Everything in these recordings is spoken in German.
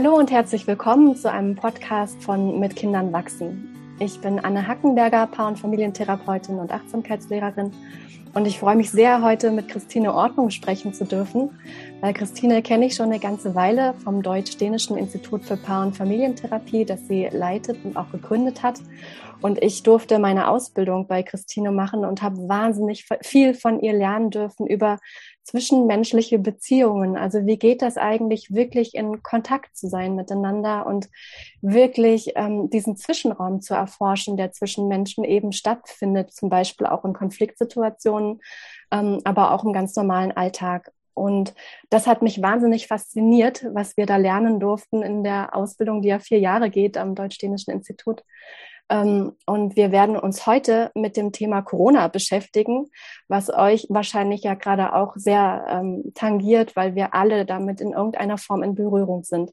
Hallo und herzlich willkommen zu einem Podcast von Mit Kindern wachsen. Ich bin Anne Hackenberger, Paar- und Familientherapeutin und Achtsamkeitslehrerin. Und ich freue mich sehr, heute mit Christine Ordnung sprechen zu dürfen, weil Christine kenne ich schon eine ganze Weile vom Deutsch-Dänischen Institut für Paar- und Familientherapie, das sie leitet und auch gegründet hat. Und ich durfte meine Ausbildung bei Christine machen und habe wahnsinnig viel von ihr lernen dürfen über zwischenmenschliche Beziehungen. Also wie geht das eigentlich, wirklich in Kontakt zu sein miteinander und wirklich ähm, diesen Zwischenraum zu erforschen, der zwischen Menschen eben stattfindet, zum Beispiel auch in Konfliktsituationen, ähm, aber auch im ganz normalen Alltag. Und das hat mich wahnsinnig fasziniert, was wir da lernen durften in der Ausbildung, die ja vier Jahre geht am Deutsch-Dänischen Institut. Ähm, und wir werden uns heute mit dem Thema Corona beschäftigen, was euch wahrscheinlich ja gerade auch sehr ähm, tangiert, weil wir alle damit in irgendeiner Form in Berührung sind.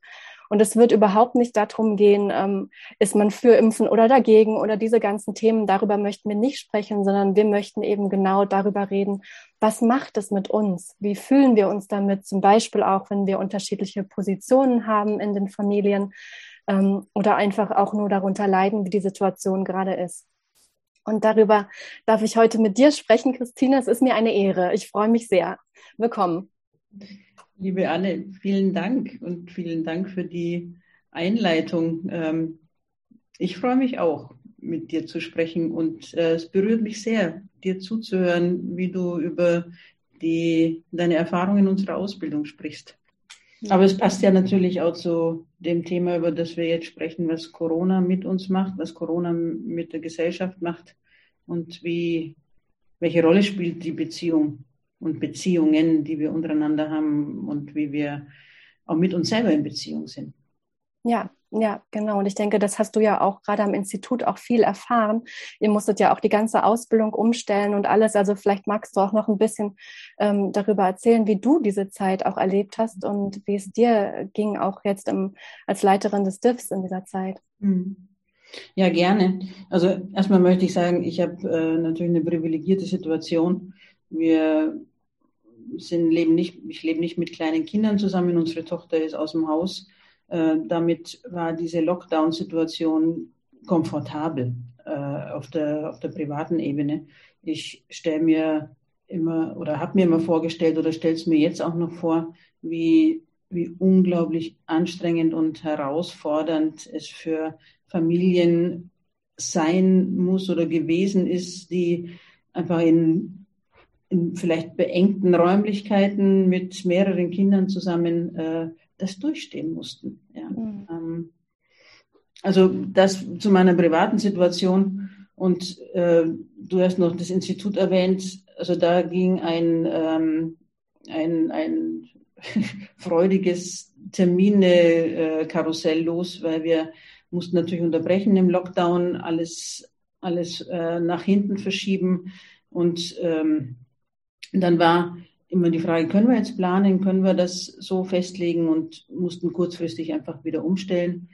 Und es wird überhaupt nicht darum gehen, ähm, ist man für Impfen oder dagegen oder diese ganzen Themen. Darüber möchten wir nicht sprechen, sondern wir möchten eben genau darüber reden, was macht es mit uns? Wie fühlen wir uns damit? Zum Beispiel auch, wenn wir unterschiedliche Positionen haben in den Familien ähm, oder einfach auch nur darunter leiden, wie die Situation gerade ist. Und darüber darf ich heute mit dir sprechen, Christine. Es ist mir eine Ehre. Ich freue mich sehr. Willkommen. Liebe Anne, vielen Dank und vielen Dank für die Einleitung. Ähm, ich freue mich auch, mit dir zu sprechen und äh, es berührt mich sehr, dir zuzuhören, wie du über die, deine Erfahrungen in unserer Ausbildung sprichst. Aber es passt ja natürlich auch zu dem Thema, über das wir jetzt sprechen, was Corona mit uns macht, was Corona mit der Gesellschaft macht und wie, welche Rolle spielt die Beziehung und Beziehungen, die wir untereinander haben und wie wir auch mit uns selber in Beziehung sind. Ja, ja, genau. Und ich denke, das hast du ja auch gerade am Institut auch viel erfahren. Ihr musstet ja auch die ganze Ausbildung umstellen und alles. Also vielleicht magst du auch noch ein bisschen ähm, darüber erzählen, wie du diese Zeit auch erlebt hast und wie es dir ging, auch jetzt im, als Leiterin des DIFs in dieser Zeit. Hm. Ja, gerne. Also erstmal möchte ich sagen, ich habe äh, natürlich eine privilegierte Situation. Wir sind, leben nicht, ich lebe nicht mit kleinen Kindern zusammen. Unsere Tochter ist aus dem Haus. Äh, damit war diese Lockdown-Situation komfortabel äh, auf, der, auf der privaten Ebene. Ich stelle mir immer oder habe mir immer vorgestellt oder stelle es mir jetzt auch noch vor, wie, wie unglaublich anstrengend und herausfordernd es für Familien sein muss oder gewesen ist, die einfach in, in vielleicht beengten Räumlichkeiten mit mehreren Kindern zusammen äh, das durchstehen mussten. Ja. Mhm. Ähm, also das zu meiner privaten Situation. Und äh, du hast noch das Institut erwähnt. Also da ging ein, ähm, ein, ein freudiges Termine-Karussell los, weil wir mussten natürlich unterbrechen im Lockdown, alles, alles äh, nach hinten verschieben. Und ähm, dann war immer die Frage, können wir jetzt planen, können wir das so festlegen und mussten kurzfristig einfach wieder umstellen.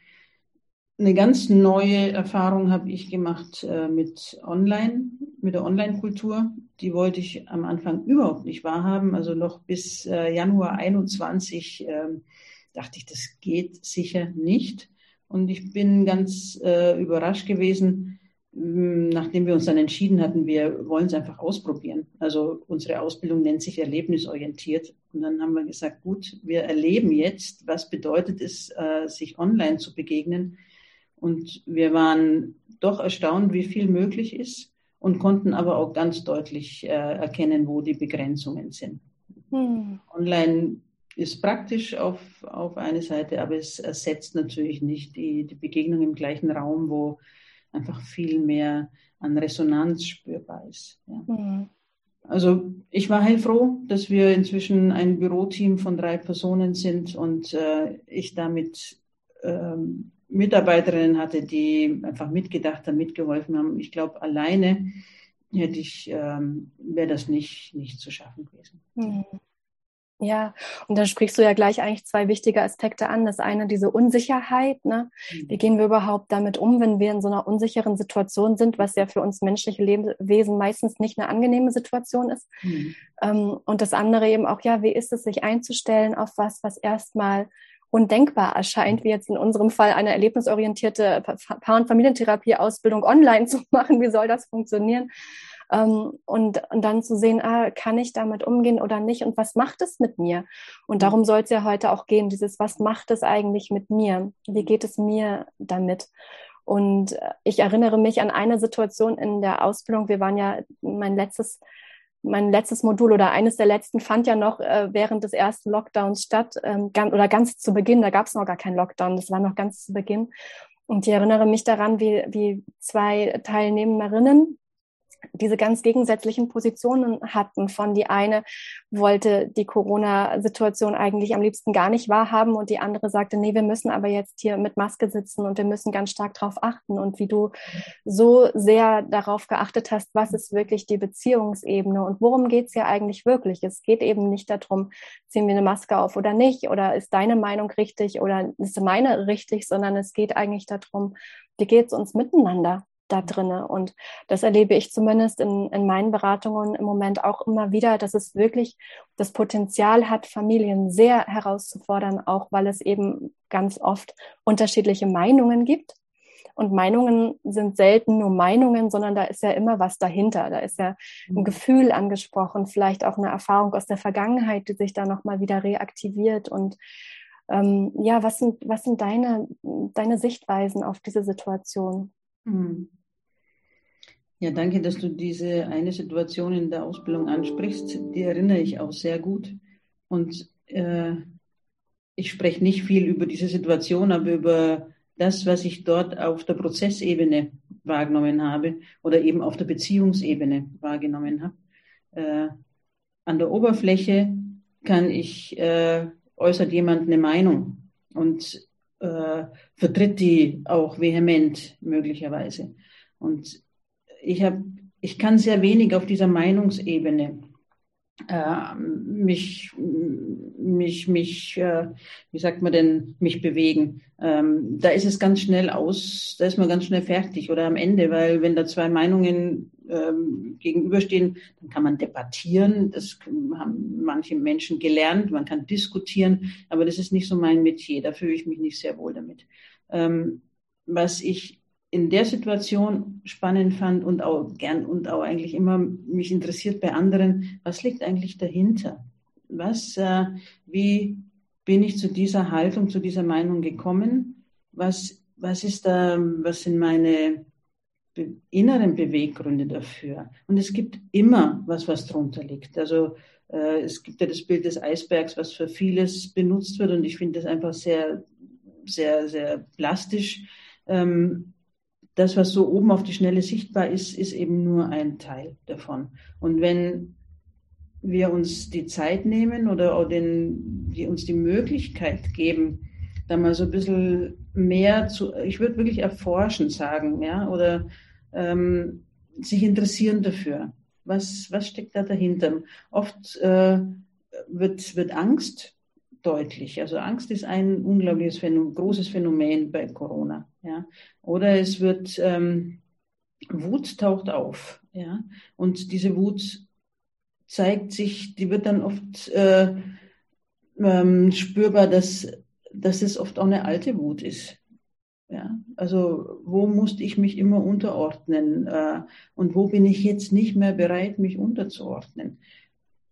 Eine ganz neue Erfahrung habe ich gemacht äh, mit Online, mit der Online-Kultur. Die wollte ich am Anfang überhaupt nicht wahrhaben. Also noch bis äh, Januar 21 äh, dachte ich, das geht sicher nicht. Und ich bin ganz äh, überrascht gewesen, nachdem wir uns dann entschieden hatten, wir wollen es einfach ausprobieren. Also unsere Ausbildung nennt sich erlebnisorientiert. Und dann haben wir gesagt, gut, wir erleben jetzt, was bedeutet es, äh, sich online zu begegnen. Und wir waren doch erstaunt, wie viel möglich ist und konnten aber auch ganz deutlich äh, erkennen, wo die Begrenzungen sind. Hm. Online ist praktisch auf, auf eine Seite, aber es ersetzt natürlich nicht die, die Begegnung im gleichen Raum, wo einfach viel mehr an Resonanz spürbar ist. Ja. Mhm. Also ich war heilfroh, dass wir inzwischen ein Büroteam von drei Personen sind und äh, ich damit ähm, Mitarbeiterinnen hatte, die einfach mitgedacht haben, mitgeholfen haben. Ich glaube, alleine hätte ich, ähm, wäre das nicht, nicht zu schaffen gewesen. Mhm. Ja, und dann sprichst du ja gleich eigentlich zwei wichtige Aspekte an. Das eine, diese Unsicherheit. Ne? Wie mhm. gehen wir überhaupt damit um, wenn wir in so einer unsicheren Situation sind, was ja für uns menschliche Lebewesen meistens nicht eine angenehme Situation ist. Mhm. Ähm, und das andere eben auch, ja, wie ist es, sich einzustellen auf was, was erstmal undenkbar erscheint, wie jetzt in unserem Fall eine erlebnisorientierte Paar- und Familientherapie-Ausbildung online zu machen. Wie soll das funktionieren? Ähm, und, und dann zu sehen, ah, kann ich damit umgehen oder nicht und was macht es mit mir? Und mhm. darum soll es ja heute auch gehen, dieses, was macht es eigentlich mit mir? Wie geht es mir damit? Und ich erinnere mich an eine Situation in der Ausbildung. Wir waren ja mein letztes mein letztes Modul oder eines der letzten fand ja noch äh, während des ersten Lockdowns statt, ähm, ganz, oder ganz zu Beginn, da gab es noch gar keinen Lockdown, das war noch ganz zu Beginn. Und ich erinnere mich daran, wie, wie zwei Teilnehmerinnen diese ganz gegensätzlichen Positionen hatten. Von die eine wollte die Corona-Situation eigentlich am liebsten gar nicht wahrhaben und die andere sagte, nee, wir müssen aber jetzt hier mit Maske sitzen und wir müssen ganz stark darauf achten. Und wie du so sehr darauf geachtet hast, was ist wirklich die Beziehungsebene und worum geht es ja eigentlich wirklich? Es geht eben nicht darum, ziehen wir eine Maske auf oder nicht oder ist deine Meinung richtig oder ist meine richtig, sondern es geht eigentlich darum, wie geht es uns miteinander? Da drinne. Und das erlebe ich zumindest in, in meinen Beratungen im Moment auch immer wieder, dass es wirklich das Potenzial hat, Familien sehr herauszufordern, auch weil es eben ganz oft unterschiedliche Meinungen gibt. Und Meinungen sind selten nur Meinungen, sondern da ist ja immer was dahinter. Da ist ja ein mhm. Gefühl angesprochen, vielleicht auch eine Erfahrung aus der Vergangenheit, die sich da nochmal wieder reaktiviert. Und ähm, ja, was sind, was sind deine, deine Sichtweisen auf diese Situation? Mhm. Ja, danke, dass du diese eine Situation in der Ausbildung ansprichst. Die erinnere ich auch sehr gut. Und äh, ich spreche nicht viel über diese Situation, aber über das, was ich dort auf der Prozessebene wahrgenommen habe oder eben auf der Beziehungsebene wahrgenommen habe. Äh, an der Oberfläche kann ich, äh, äußert jemand eine Meinung und äh, vertritt die auch vehement möglicherweise. Und ich habe, ich kann sehr wenig auf dieser Meinungsebene äh, mich, mich, mich, äh, wie sagt man denn, mich bewegen. Ähm, da ist es ganz schnell aus, da ist man ganz schnell fertig oder am Ende, weil wenn da zwei Meinungen ähm, gegenüberstehen, dann kann man debattieren. Das haben manche Menschen gelernt. Man kann diskutieren, aber das ist nicht so mein Metier. Da fühle ich mich nicht sehr wohl damit. Ähm, was ich in der Situation spannend fand und auch gern und auch eigentlich immer mich interessiert bei anderen, was liegt eigentlich dahinter? Was, äh, wie bin ich zu dieser Haltung, zu dieser Meinung gekommen? Was, was ist da, was sind meine be inneren Beweggründe dafür? Und es gibt immer was, was drunter liegt. Also äh, es gibt ja das Bild des Eisbergs, was für vieles benutzt wird und ich finde das einfach sehr, sehr, sehr plastisch. Ähm, das, was so oben auf die Schnelle sichtbar ist, ist eben nur ein Teil davon. Und wenn wir uns die Zeit nehmen oder den, die uns die Möglichkeit geben, da mal so ein bisschen mehr zu, ich würde wirklich erforschen sagen, ja, oder ähm, sich interessieren dafür. Was, was steckt da dahinter? Oft äh, wird, wird Angst deutlich. Also Angst ist ein unglaubliches Phänomen, großes Phänomen bei Corona. Ja. Oder es wird ähm, Wut taucht auf. Ja. Und diese Wut zeigt sich, die wird dann oft äh, ähm, spürbar, dass, dass es oft auch eine alte Wut ist. Ja, also wo musste ich mich immer unterordnen äh, und wo bin ich jetzt nicht mehr bereit, mich unterzuordnen?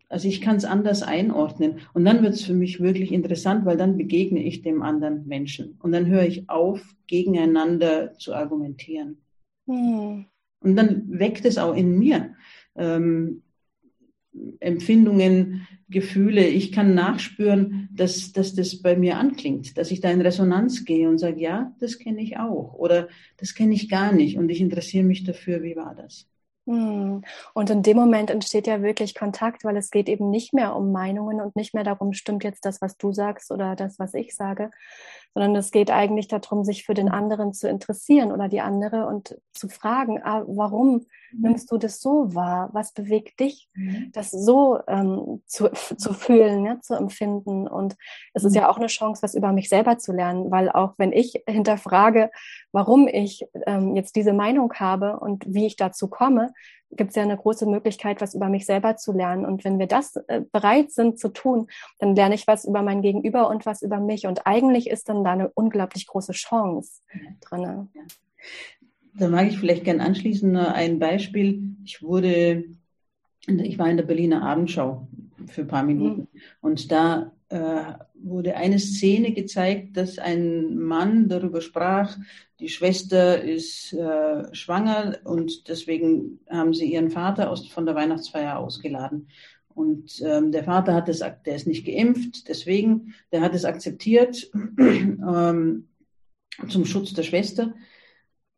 Also ich kann es anders einordnen. Und dann wird es für mich wirklich interessant, weil dann begegne ich dem anderen Menschen. Und dann höre ich auf, gegeneinander zu argumentieren. Hm. Und dann weckt es auch in mir ähm, Empfindungen, Gefühle. Ich kann nachspüren, dass, dass das bei mir anklingt, dass ich da in Resonanz gehe und sage, ja, das kenne ich auch. Oder das kenne ich gar nicht. Und ich interessiere mich dafür, wie war das? Hm. Und in dem Moment entsteht ja wirklich Kontakt, weil es geht eben nicht mehr um Meinungen und nicht mehr darum, stimmt jetzt das, was du sagst oder das, was ich sage, sondern es geht eigentlich darum, sich für den anderen zu interessieren oder die andere und zu fragen, ah, warum mhm. nimmst du das so wahr? Was bewegt dich, mhm. das so ähm, zu, zu fühlen, ja, zu empfinden? Und es ist mhm. ja auch eine Chance, was über mich selber zu lernen, weil auch wenn ich hinterfrage, warum ich ähm, jetzt diese Meinung habe und wie ich dazu komme, gibt es ja eine große Möglichkeit, was über mich selber zu lernen. Und wenn wir das äh, bereit sind zu tun, dann lerne ich was über mein Gegenüber und was über mich. Und eigentlich ist dann da eine unglaublich große Chance drin. Da mag ich vielleicht gern anschließen ein Beispiel. Ich wurde, ich war in der Berliner Abendschau für ein paar Minuten. Mhm. Und da äh, wurde eine Szene gezeigt, dass ein Mann darüber sprach, die Schwester ist äh, schwanger und deswegen haben sie ihren Vater aus, von der Weihnachtsfeier ausgeladen. Und ähm, der Vater hat es, der ist nicht geimpft, deswegen, der hat es akzeptiert ähm, zum Schutz der Schwester.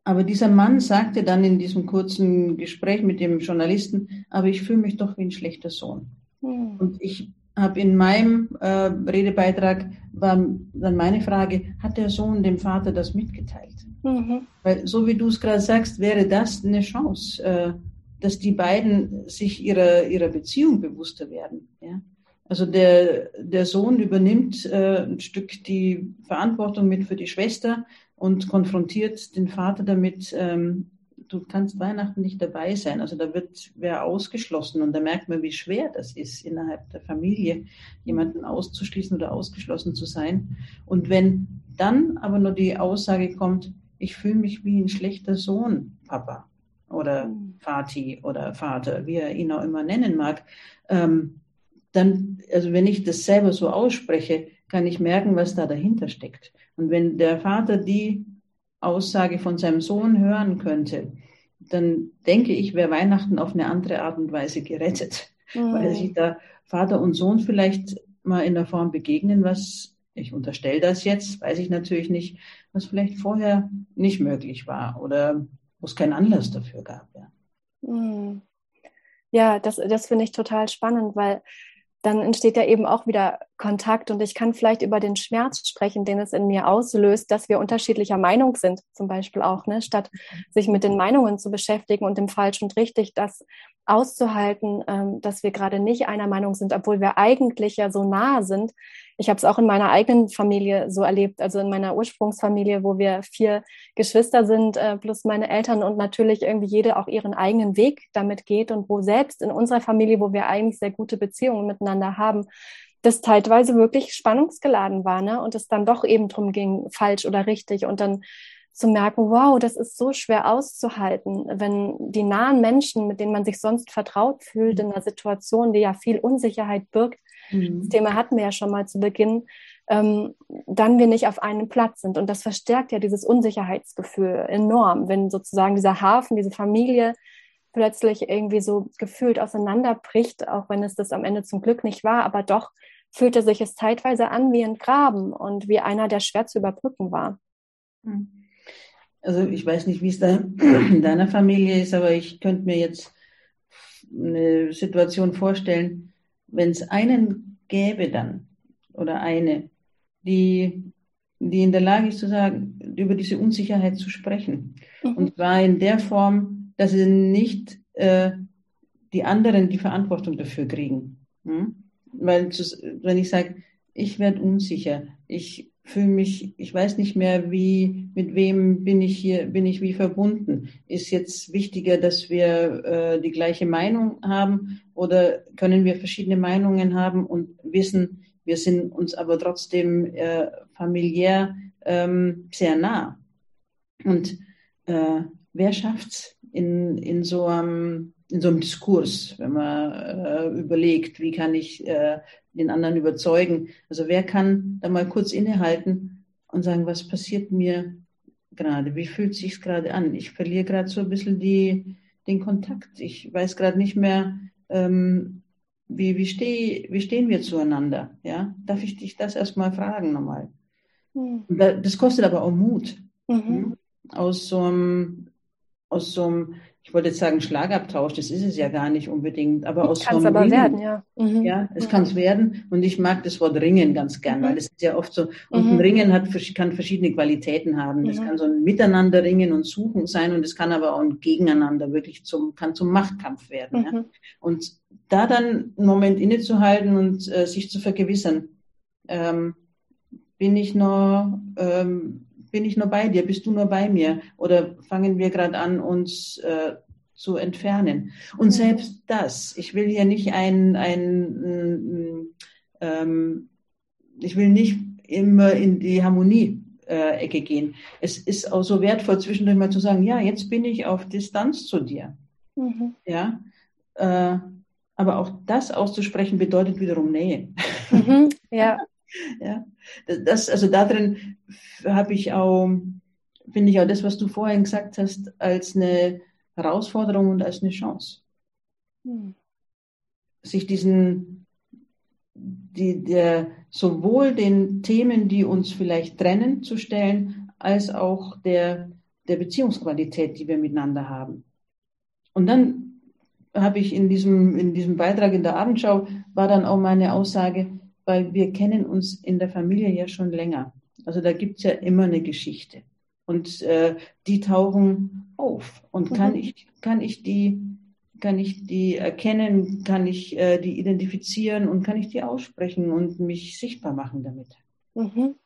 Aber dieser Mann sagte dann in diesem kurzen Gespräch mit dem Journalisten, aber ich fühle mich doch wie ein schlechter Sohn. Mhm. Und ich habe in meinem äh, Redebeitrag war dann meine Frage, hat der Sohn dem Vater das mitgeteilt? Mhm. Weil so wie du es gerade sagst, wäre das eine Chance, äh, dass die beiden sich ihrer, ihrer Beziehung bewusster werden. Ja? Also der, der Sohn übernimmt äh, ein Stück die Verantwortung mit für die Schwester und konfrontiert den Vater damit, ähm, du kannst Weihnachten nicht dabei sein. Also da wird wer ausgeschlossen und da merkt man, wie schwer das ist, innerhalb der Familie jemanden auszuschließen oder ausgeschlossen zu sein. Und wenn dann aber nur die Aussage kommt, ich fühle mich wie ein schlechter Sohn, Papa oder Vati oder Vater, wie er ihn auch immer nennen mag, ähm, dann, also wenn ich das selber so ausspreche, kann ich merken, was da dahinter steckt. Und wenn der Vater die Aussage von seinem Sohn hören könnte, dann denke ich, wäre Weihnachten auf eine andere Art und Weise gerettet, mhm. weil sich da Vater und Sohn vielleicht mal in der Form begegnen, was ich unterstelle das jetzt, weiß ich natürlich nicht, was vielleicht vorher nicht möglich war oder wo es keinen Anlass dafür gab. Ja, mhm. ja das, das finde ich total spannend, weil dann entsteht ja eben auch wieder Kontakt und ich kann vielleicht über den Schmerz sprechen, den es in mir auslöst, dass wir unterschiedlicher Meinung sind, zum Beispiel auch, ne? statt sich mit den Meinungen zu beschäftigen und dem Falsch und Richtig, das auszuhalten, ähm, dass wir gerade nicht einer Meinung sind, obwohl wir eigentlich ja so nah sind. Ich habe es auch in meiner eigenen Familie so erlebt, also in meiner Ursprungsfamilie, wo wir vier Geschwister sind, äh, plus meine Eltern und natürlich irgendwie jede auch ihren eigenen Weg damit geht und wo selbst in unserer Familie, wo wir eigentlich sehr gute Beziehungen miteinander haben, das teilweise wirklich spannungsgeladen war, ne? Und es dann doch eben drum ging, falsch oder richtig. Und dann zu merken, wow, das ist so schwer auszuhalten, wenn die nahen Menschen, mit denen man sich sonst vertraut fühlt, in einer Situation, die ja viel Unsicherheit birgt, mhm. das Thema hatten wir ja schon mal zu Beginn, ähm, dann wir nicht auf einem Platz sind. Und das verstärkt ja dieses Unsicherheitsgefühl enorm, wenn sozusagen dieser Hafen, diese Familie plötzlich irgendwie so gefühlt auseinanderbricht, auch wenn es das am Ende zum Glück nicht war, aber doch fühlte sich es zeitweise an wie ein Graben und wie einer, der schwer zu überbrücken war. Mhm. Also ich weiß nicht, wie es da in deiner Familie ist, aber ich könnte mir jetzt eine Situation vorstellen, wenn es einen gäbe dann oder eine, die, die in der Lage ist zu sagen, über diese Unsicherheit zu sprechen. Mhm. Und zwar in der Form, dass sie nicht äh, die anderen die Verantwortung dafür kriegen. Hm? Weil wenn ich sage, ich werde unsicher, ich fühle mich, ich weiß nicht mehr, wie, mit wem bin ich hier, bin ich wie verbunden. Ist jetzt wichtiger, dass wir äh, die gleiche Meinung haben oder können wir verschiedene Meinungen haben und wissen, wir sind uns aber trotzdem äh, familiär ähm, sehr nah. Und äh, wer schafft's in, in so einem in so einem Diskurs, wenn man äh, überlegt, wie kann ich äh, den anderen überzeugen. Also wer kann da mal kurz innehalten und sagen, was passiert mir gerade? Wie fühlt sich gerade an? Ich verliere gerade so ein bisschen die, den Kontakt. Ich weiß gerade nicht mehr, ähm, wie, wie, steh, wie stehen wir zueinander? Ja? Darf ich dich das erstmal fragen nochmal? Mhm. Das kostet aber auch Mut. Mhm. Aus so einem, aus so einem ich wollte jetzt sagen Schlagabtausch, das ist es ja gar nicht unbedingt, aber aus kann es aber werden, ja. Mhm. Ja, es mhm. kann es werden und ich mag das Wort Ringen ganz gern, mhm. weil es ist ja oft so, und ein mhm. Ringen hat, kann verschiedene Qualitäten haben. Das mhm. kann so ein Miteinander ringen und suchen sein und es kann aber auch ein Gegeneinander wirklich zum, kann zum Machtkampf werden. Ja. Mhm. Und da dann einen Moment innezuhalten und äh, sich zu vergewissern, ähm, bin ich noch, ähm, bin ich nur bei dir? Bist du nur bei mir? Oder fangen wir gerade an, uns äh, zu entfernen. Und selbst das, ich will hier nicht ein, ein ähm, ich will nicht immer in die Harmonie-Ecke äh, gehen. Es ist auch so wertvoll, zwischendurch mal zu sagen, ja, jetzt bin ich auf Distanz zu dir. Mhm. Ja, äh, aber auch das auszusprechen bedeutet wiederum Nähe. Mhm. Ja. ja. Das, also darin habe ich auch, finde ich auch das, was du vorhin gesagt hast, als eine Herausforderung und als eine Chance. Mhm. Sich diesen, die, der, sowohl den Themen, die uns vielleicht trennen, zu stellen, als auch der, der Beziehungsqualität, die wir miteinander haben. Und dann habe ich in diesem, in diesem Beitrag in der Abendschau, war dann auch meine Aussage, weil wir kennen uns in der Familie ja schon länger. Also da gibt es ja immer eine Geschichte. Und äh, die tauchen auf. Und mhm. kann ich, kann ich die, kann ich die erkennen, kann ich äh, die identifizieren und kann ich die aussprechen und mich sichtbar machen damit. Mhm.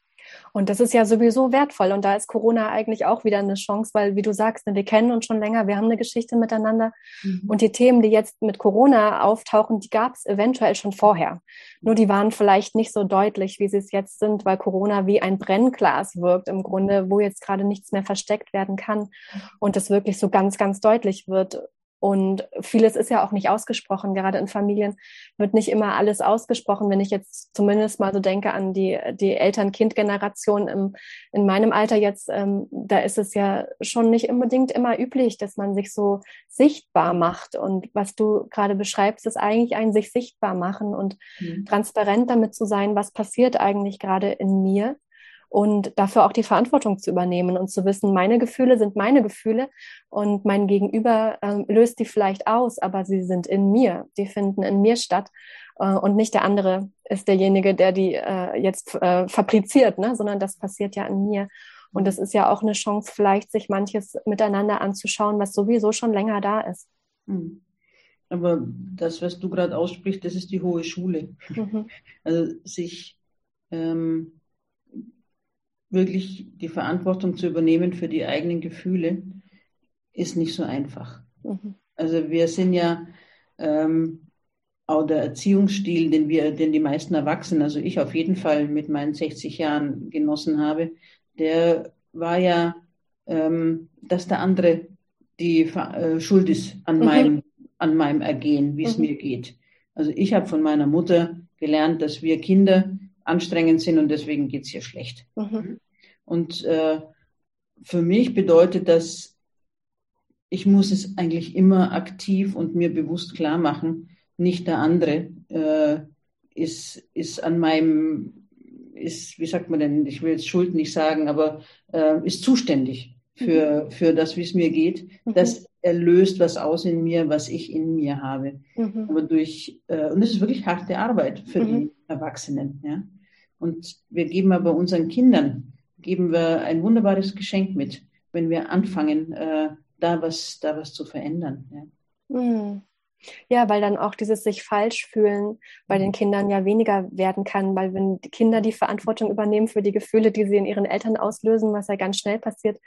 Und das ist ja sowieso wertvoll. Und da ist Corona eigentlich auch wieder eine Chance, weil, wie du sagst, ne, wir kennen uns schon länger, wir haben eine Geschichte miteinander. Mhm. Und die Themen, die jetzt mit Corona auftauchen, die gab es eventuell schon vorher. Nur die waren vielleicht nicht so deutlich, wie sie es jetzt sind, weil Corona wie ein Brennglas wirkt im Grunde, wo jetzt gerade nichts mehr versteckt werden kann. Und das wirklich so ganz, ganz deutlich wird. Und vieles ist ja auch nicht ausgesprochen. Gerade in Familien wird nicht immer alles ausgesprochen. Wenn ich jetzt zumindest mal so denke an die, die Eltern-Kind-Generation in meinem Alter jetzt, ähm, da ist es ja schon nicht unbedingt immer üblich, dass man sich so sichtbar macht. Und was du gerade beschreibst, ist eigentlich ein sich sichtbar machen und mhm. transparent damit zu sein, was passiert eigentlich gerade in mir und dafür auch die Verantwortung zu übernehmen und zu wissen, meine Gefühle sind meine Gefühle und mein Gegenüber äh, löst die vielleicht aus, aber sie sind in mir, die finden in mir statt äh, und nicht der andere ist derjenige, der die äh, jetzt äh, fabriziert, ne? sondern das passiert ja in mir. Und das ist ja auch eine Chance, vielleicht sich manches miteinander anzuschauen, was sowieso schon länger da ist. Hm. Aber das, was du gerade aussprichst, das ist die hohe Schule. Mhm. Also sich ähm, wirklich die Verantwortung zu übernehmen für die eigenen Gefühle, ist nicht so einfach. Mhm. Also wir sind ja ähm, auch der Erziehungsstil, den wir, den die meisten Erwachsenen, also ich auf jeden Fall mit meinen 60 Jahren genossen habe, der war ja, ähm, dass der andere die äh, Schuld ist an mhm. meinem, an meinem Ergehen, wie es mhm. mir geht. Also ich habe von meiner Mutter gelernt, dass wir Kinder anstrengend sind und deswegen geht's ihr schlecht. Mhm. Und äh, für mich bedeutet das, ich muss es eigentlich immer aktiv und mir bewusst klar machen, nicht der andere äh, ist, ist an meinem, ist, wie sagt man denn, ich will jetzt Schuld nicht sagen, aber äh, ist zuständig für, mhm. für das, wie es mir geht. Mhm. Das erlöst was aus in mir, was ich in mir habe. Mhm. Aber durch, äh, und das ist wirklich harte Arbeit für mhm. die Erwachsenen. Ja? Und wir geben aber unseren Kindern, geben wir ein wunderbares Geschenk mit, wenn wir anfangen, äh, da, was, da was zu verändern. Ja. Mhm. Ja, weil dann auch dieses sich falsch fühlen bei den Kindern ja weniger werden kann, weil wenn die Kinder die Verantwortung übernehmen für die Gefühle, die sie in ihren Eltern auslösen, was ja ganz schnell passiert,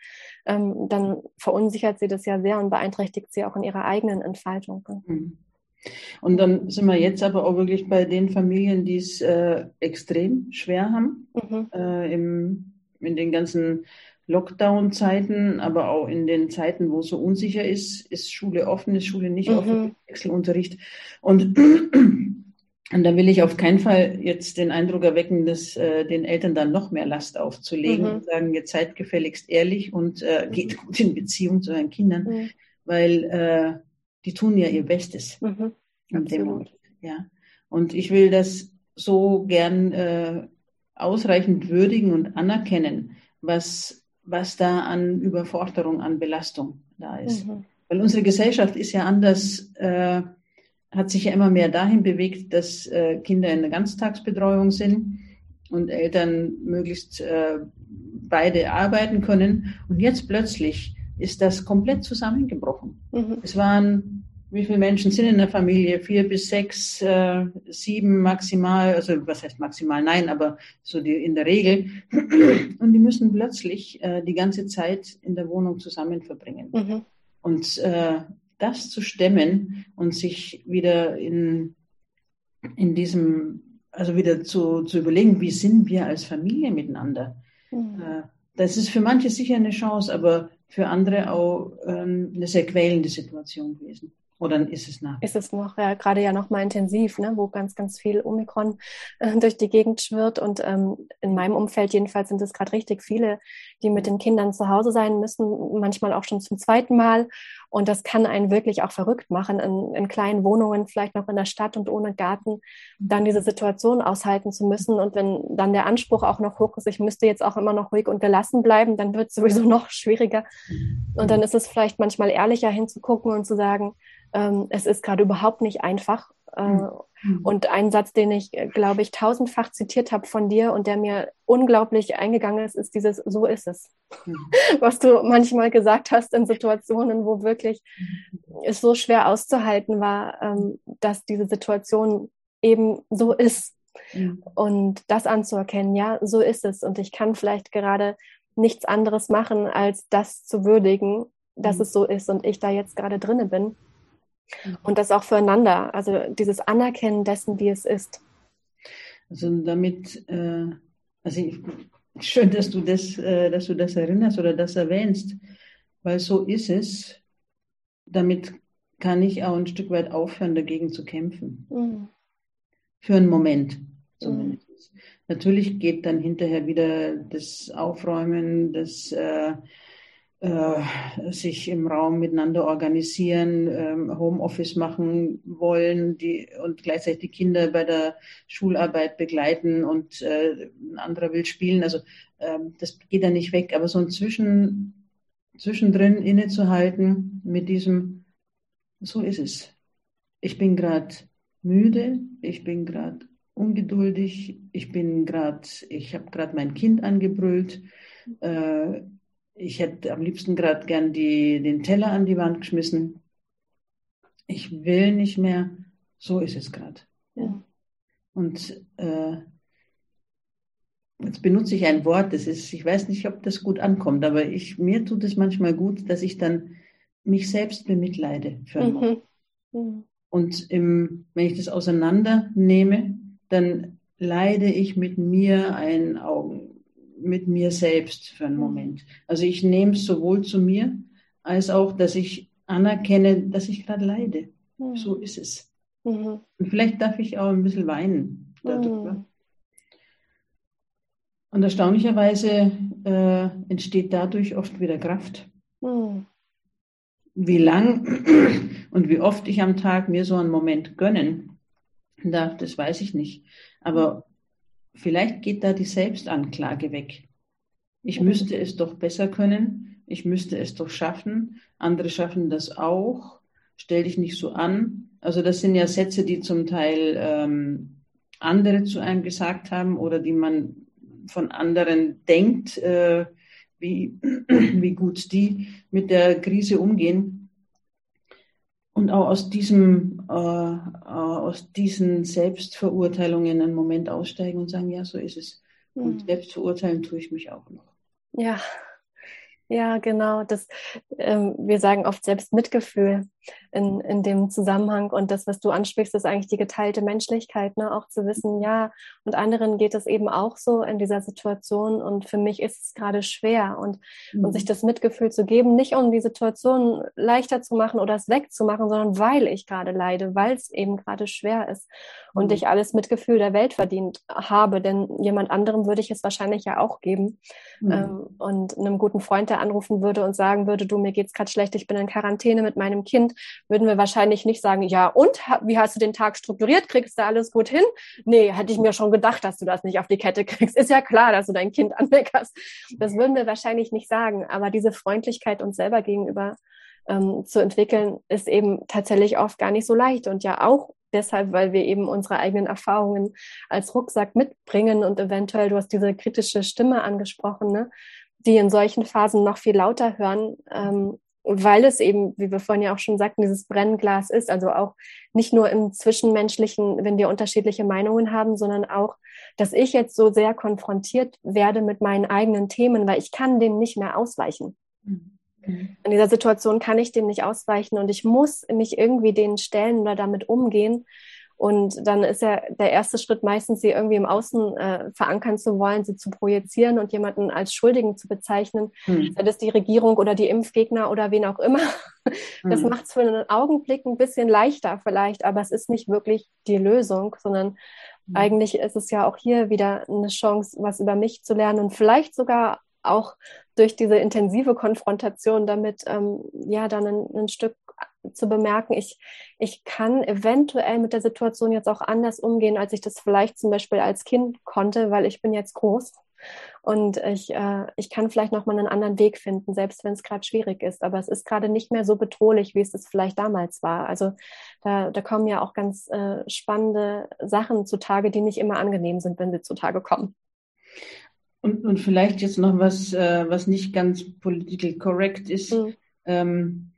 ähm, dann verunsichert sie das ja sehr und beeinträchtigt sie auch in ihrer eigenen Entfaltung. Mhm. Und dann sind wir jetzt aber auch wirklich bei den Familien, die es äh, extrem schwer haben, mhm. äh, im, in den ganzen Lockdown-Zeiten, aber auch in den Zeiten, wo es so unsicher ist, ist Schule offen, ist Schule nicht mhm. offen, Wechselunterricht. Und, und da will ich auf keinen Fall jetzt den Eindruck erwecken, dass äh, den Eltern dann noch mehr Last aufzulegen mhm. und sagen, jetzt seid gefälligst ehrlich und äh, geht gut in Beziehung zu euren Kindern, mhm. weil äh, die tun ja ihr Bestes mhm. Moment. Ja. Und ich will das so gern äh, ausreichend würdigen und anerkennen, was, was da an Überforderung, an Belastung da ist. Mhm. Weil unsere Gesellschaft ist ja anders, äh, hat sich ja immer mehr dahin bewegt, dass äh, Kinder in der Ganztagsbetreuung sind und Eltern möglichst äh, beide arbeiten können. Und jetzt plötzlich ist das komplett zusammengebrochen. Mhm. Es waren, wie viele Menschen sind in der Familie? Vier bis sechs, äh, sieben maximal, also was heißt maximal? Nein, aber so die, in der Regel. Und die müssen plötzlich äh, die ganze Zeit in der Wohnung zusammen verbringen. Mhm. Und äh, das zu stemmen und sich wieder in, in diesem, also wieder zu, zu überlegen, wie sind wir als Familie miteinander? Mhm. Äh, das ist für manche sicher eine Chance, aber für andere auch ähm, eine sehr quälende Situation gewesen. Oder ist es nach? Ist es noch, ja, gerade ja noch mal intensiv, ne, wo ganz, ganz viel Omikron äh, durch die Gegend schwirrt. Und ähm, in meinem Umfeld jedenfalls sind es gerade richtig viele, die mit den Kindern zu Hause sein müssen, manchmal auch schon zum zweiten Mal. Und das kann einen wirklich auch verrückt machen, in, in kleinen Wohnungen, vielleicht noch in der Stadt und ohne Garten, dann diese Situation aushalten zu müssen. Und wenn dann der Anspruch auch noch hoch ist, ich müsste jetzt auch immer noch ruhig und gelassen bleiben, dann wird es sowieso noch schwieriger. Und dann ist es vielleicht manchmal ehrlicher hinzugucken und zu sagen, ähm, es ist gerade überhaupt nicht einfach. Äh, mhm. Und ein Satz, den ich, äh, glaube ich, tausendfach zitiert habe von dir und der mir unglaublich eingegangen ist, ist dieses So ist es. Mhm. Was du manchmal gesagt hast in Situationen, wo wirklich mhm. es so schwer auszuhalten war, ähm, dass diese Situation eben so ist. Mhm. Und das anzuerkennen, ja, so ist es. Und ich kann vielleicht gerade nichts anderes machen, als das zu würdigen, dass es so ist und ich da jetzt gerade drinne bin. Und das auch füreinander, also dieses Anerkennen dessen, wie es ist. Also damit, äh, also ich, schön, dass du das, äh, dass du das erinnerst oder das erwähnst, weil so ist es. Damit kann ich auch ein Stück weit aufhören, dagegen zu kämpfen. Mhm. Für einen Moment zumindest. Mhm. Natürlich geht dann hinterher wieder das Aufräumen, das äh, sich im Raum miteinander organisieren, ähm, Homeoffice machen wollen die, und gleichzeitig die Kinder bei der Schularbeit begleiten und äh, ein anderer will spielen. Also ähm, das geht dann nicht weg. Aber so ein Zwischen, zwischendrin innezuhalten mit diesem, so ist es. Ich bin gerade müde, ich bin gerade ungeduldig, ich bin gerade, ich habe gerade mein Kind angebrüllt. Äh, ich hätte am liebsten gerade gern die, den Teller an die Wand geschmissen. Ich will nicht mehr. So ist es gerade. Ja. Und äh, jetzt benutze ich ein Wort, das ist, ich weiß nicht, ob das gut ankommt, aber ich, mir tut es manchmal gut, dass ich dann mich selbst bemitleide für einen mhm. Mhm. Und im, wenn ich das auseinandernehme, dann leide ich mit mir ein Augen, mit mir selbst für einen mhm. Moment. Also ich nehme es sowohl zu mir, als auch, dass ich anerkenne, dass ich gerade leide. Mhm. So ist es. Mhm. Und vielleicht darf ich auch ein bisschen weinen darüber. Mhm. Und erstaunlicherweise äh, entsteht dadurch oft wieder Kraft. Mhm. Wie lang und wie oft ich am Tag mir so einen Moment gönnen darf, das weiß ich nicht. Aber vielleicht geht da die Selbstanklage weg. Ich müsste es doch besser können, ich müsste es doch schaffen, andere schaffen das auch, stell dich nicht so an. Also das sind ja Sätze, die zum Teil ähm, andere zu einem gesagt haben oder die man von anderen denkt, äh, wie, wie gut die mit der Krise umgehen und auch aus diesem, äh, äh, aus diesen Selbstverurteilungen einen Moment aussteigen und sagen, ja, so ist es. Mhm. Und selbst verurteilen tue ich mich auch noch. Ja, ja, genau. Das, ähm, wir sagen oft selbst Mitgefühl in, in dem Zusammenhang. Und das, was du ansprichst, ist eigentlich die geteilte Menschlichkeit, ne? auch zu wissen, ja, und anderen geht es eben auch so in dieser Situation. Und für mich ist es gerade schwer. Und, mhm. und sich das Mitgefühl zu geben, nicht um die Situation leichter zu machen oder es wegzumachen, sondern weil ich gerade leide, weil es eben gerade schwer ist. Und mhm. ich alles Mitgefühl der Welt verdient habe. Denn jemand anderem würde ich es wahrscheinlich ja auch geben. Mhm. Ähm, und einem guten Freund, der anrufen würde und sagen würde, du, mir geht's gerade schlecht, ich bin in Quarantäne mit meinem Kind, würden wir wahrscheinlich nicht sagen, ja, und wie hast du den Tag strukturiert? Kriegst du alles gut hin? Nee, hätte ich mir schon gedacht, dass du das nicht auf die Kette kriegst. Ist ja klar, dass du dein Kind anmeckerst. Das würden wir wahrscheinlich nicht sagen. Aber diese Freundlichkeit uns selber gegenüber ähm, zu entwickeln, ist eben tatsächlich oft gar nicht so leicht und ja auch deshalb, weil wir eben unsere eigenen Erfahrungen als Rucksack mitbringen und eventuell, du hast diese kritische Stimme angesprochen, ne? die in solchen Phasen noch viel lauter hören, ähm, weil es eben, wie wir vorhin ja auch schon sagten, dieses Brennglas ist. Also auch nicht nur im Zwischenmenschlichen, wenn wir unterschiedliche Meinungen haben, sondern auch, dass ich jetzt so sehr konfrontiert werde mit meinen eigenen Themen, weil ich kann dem nicht mehr ausweichen. Mhm. Mhm. In dieser Situation kann ich dem nicht ausweichen und ich muss mich irgendwie denen stellen oder damit umgehen. Und dann ist ja der erste Schritt meistens, sie irgendwie im Außen äh, verankern zu wollen, sie zu projizieren und jemanden als Schuldigen zu bezeichnen, hm. sei das die Regierung oder die Impfgegner oder wen auch immer. Das hm. macht es für einen Augenblick ein bisschen leichter vielleicht, aber es ist nicht wirklich die Lösung, sondern hm. eigentlich ist es ja auch hier wieder eine Chance, was über mich zu lernen und vielleicht sogar auch durch diese intensive Konfrontation damit ähm, ja dann ein, ein, Stück zu bemerken, ich, ich kann eventuell mit der Situation jetzt auch anders umgehen, als ich das vielleicht zum Beispiel als Kind konnte, weil ich bin jetzt groß und ich, äh, ich kann vielleicht nochmal einen anderen Weg finden, selbst wenn es gerade schwierig ist. Aber es ist gerade nicht mehr so bedrohlich, wie es das vielleicht damals war. Also da, da kommen ja auch ganz äh, spannende Sachen zutage, die nicht immer angenehm sind, wenn sie zutage kommen. Und, und vielleicht jetzt noch was, äh, was nicht ganz political correct ist. Mhm. Ähm,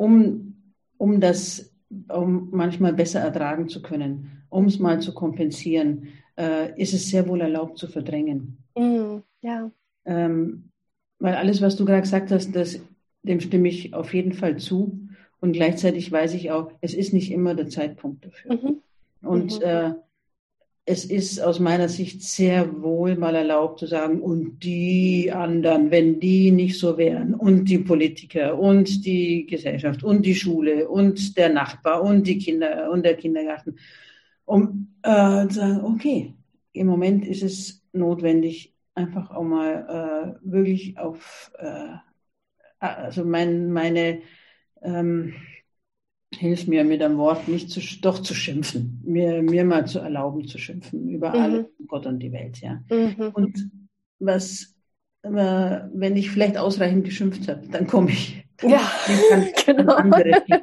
um, um das um manchmal besser ertragen zu können, um es mal zu kompensieren, äh, ist es sehr wohl erlaubt zu verdrängen. Mhm, ja. Ähm, weil alles, was du gerade gesagt hast, das, dem stimme ich auf jeden Fall zu. Und gleichzeitig weiß ich auch, es ist nicht immer der Zeitpunkt dafür. Mhm. Und mhm. Äh, es ist aus meiner Sicht sehr wohl mal erlaubt zu sagen, und die anderen, wenn die nicht so wären, und die Politiker und die Gesellschaft und die Schule und der Nachbar und die Kinder und der Kindergarten, um äh, zu sagen, okay, im Moment ist es notwendig, einfach auch mal äh, wirklich auf, äh, also mein, meine, ähm, hilf mir mit einem Wort nicht zu, doch zu schimpfen, mir, mir mal zu erlauben zu schimpfen über mhm. alle, Gott und die Welt, ja. Mhm. Und was, äh, wenn ich vielleicht ausreichend geschimpft habe, dann komme ich. Ja, genau. Andere, ja.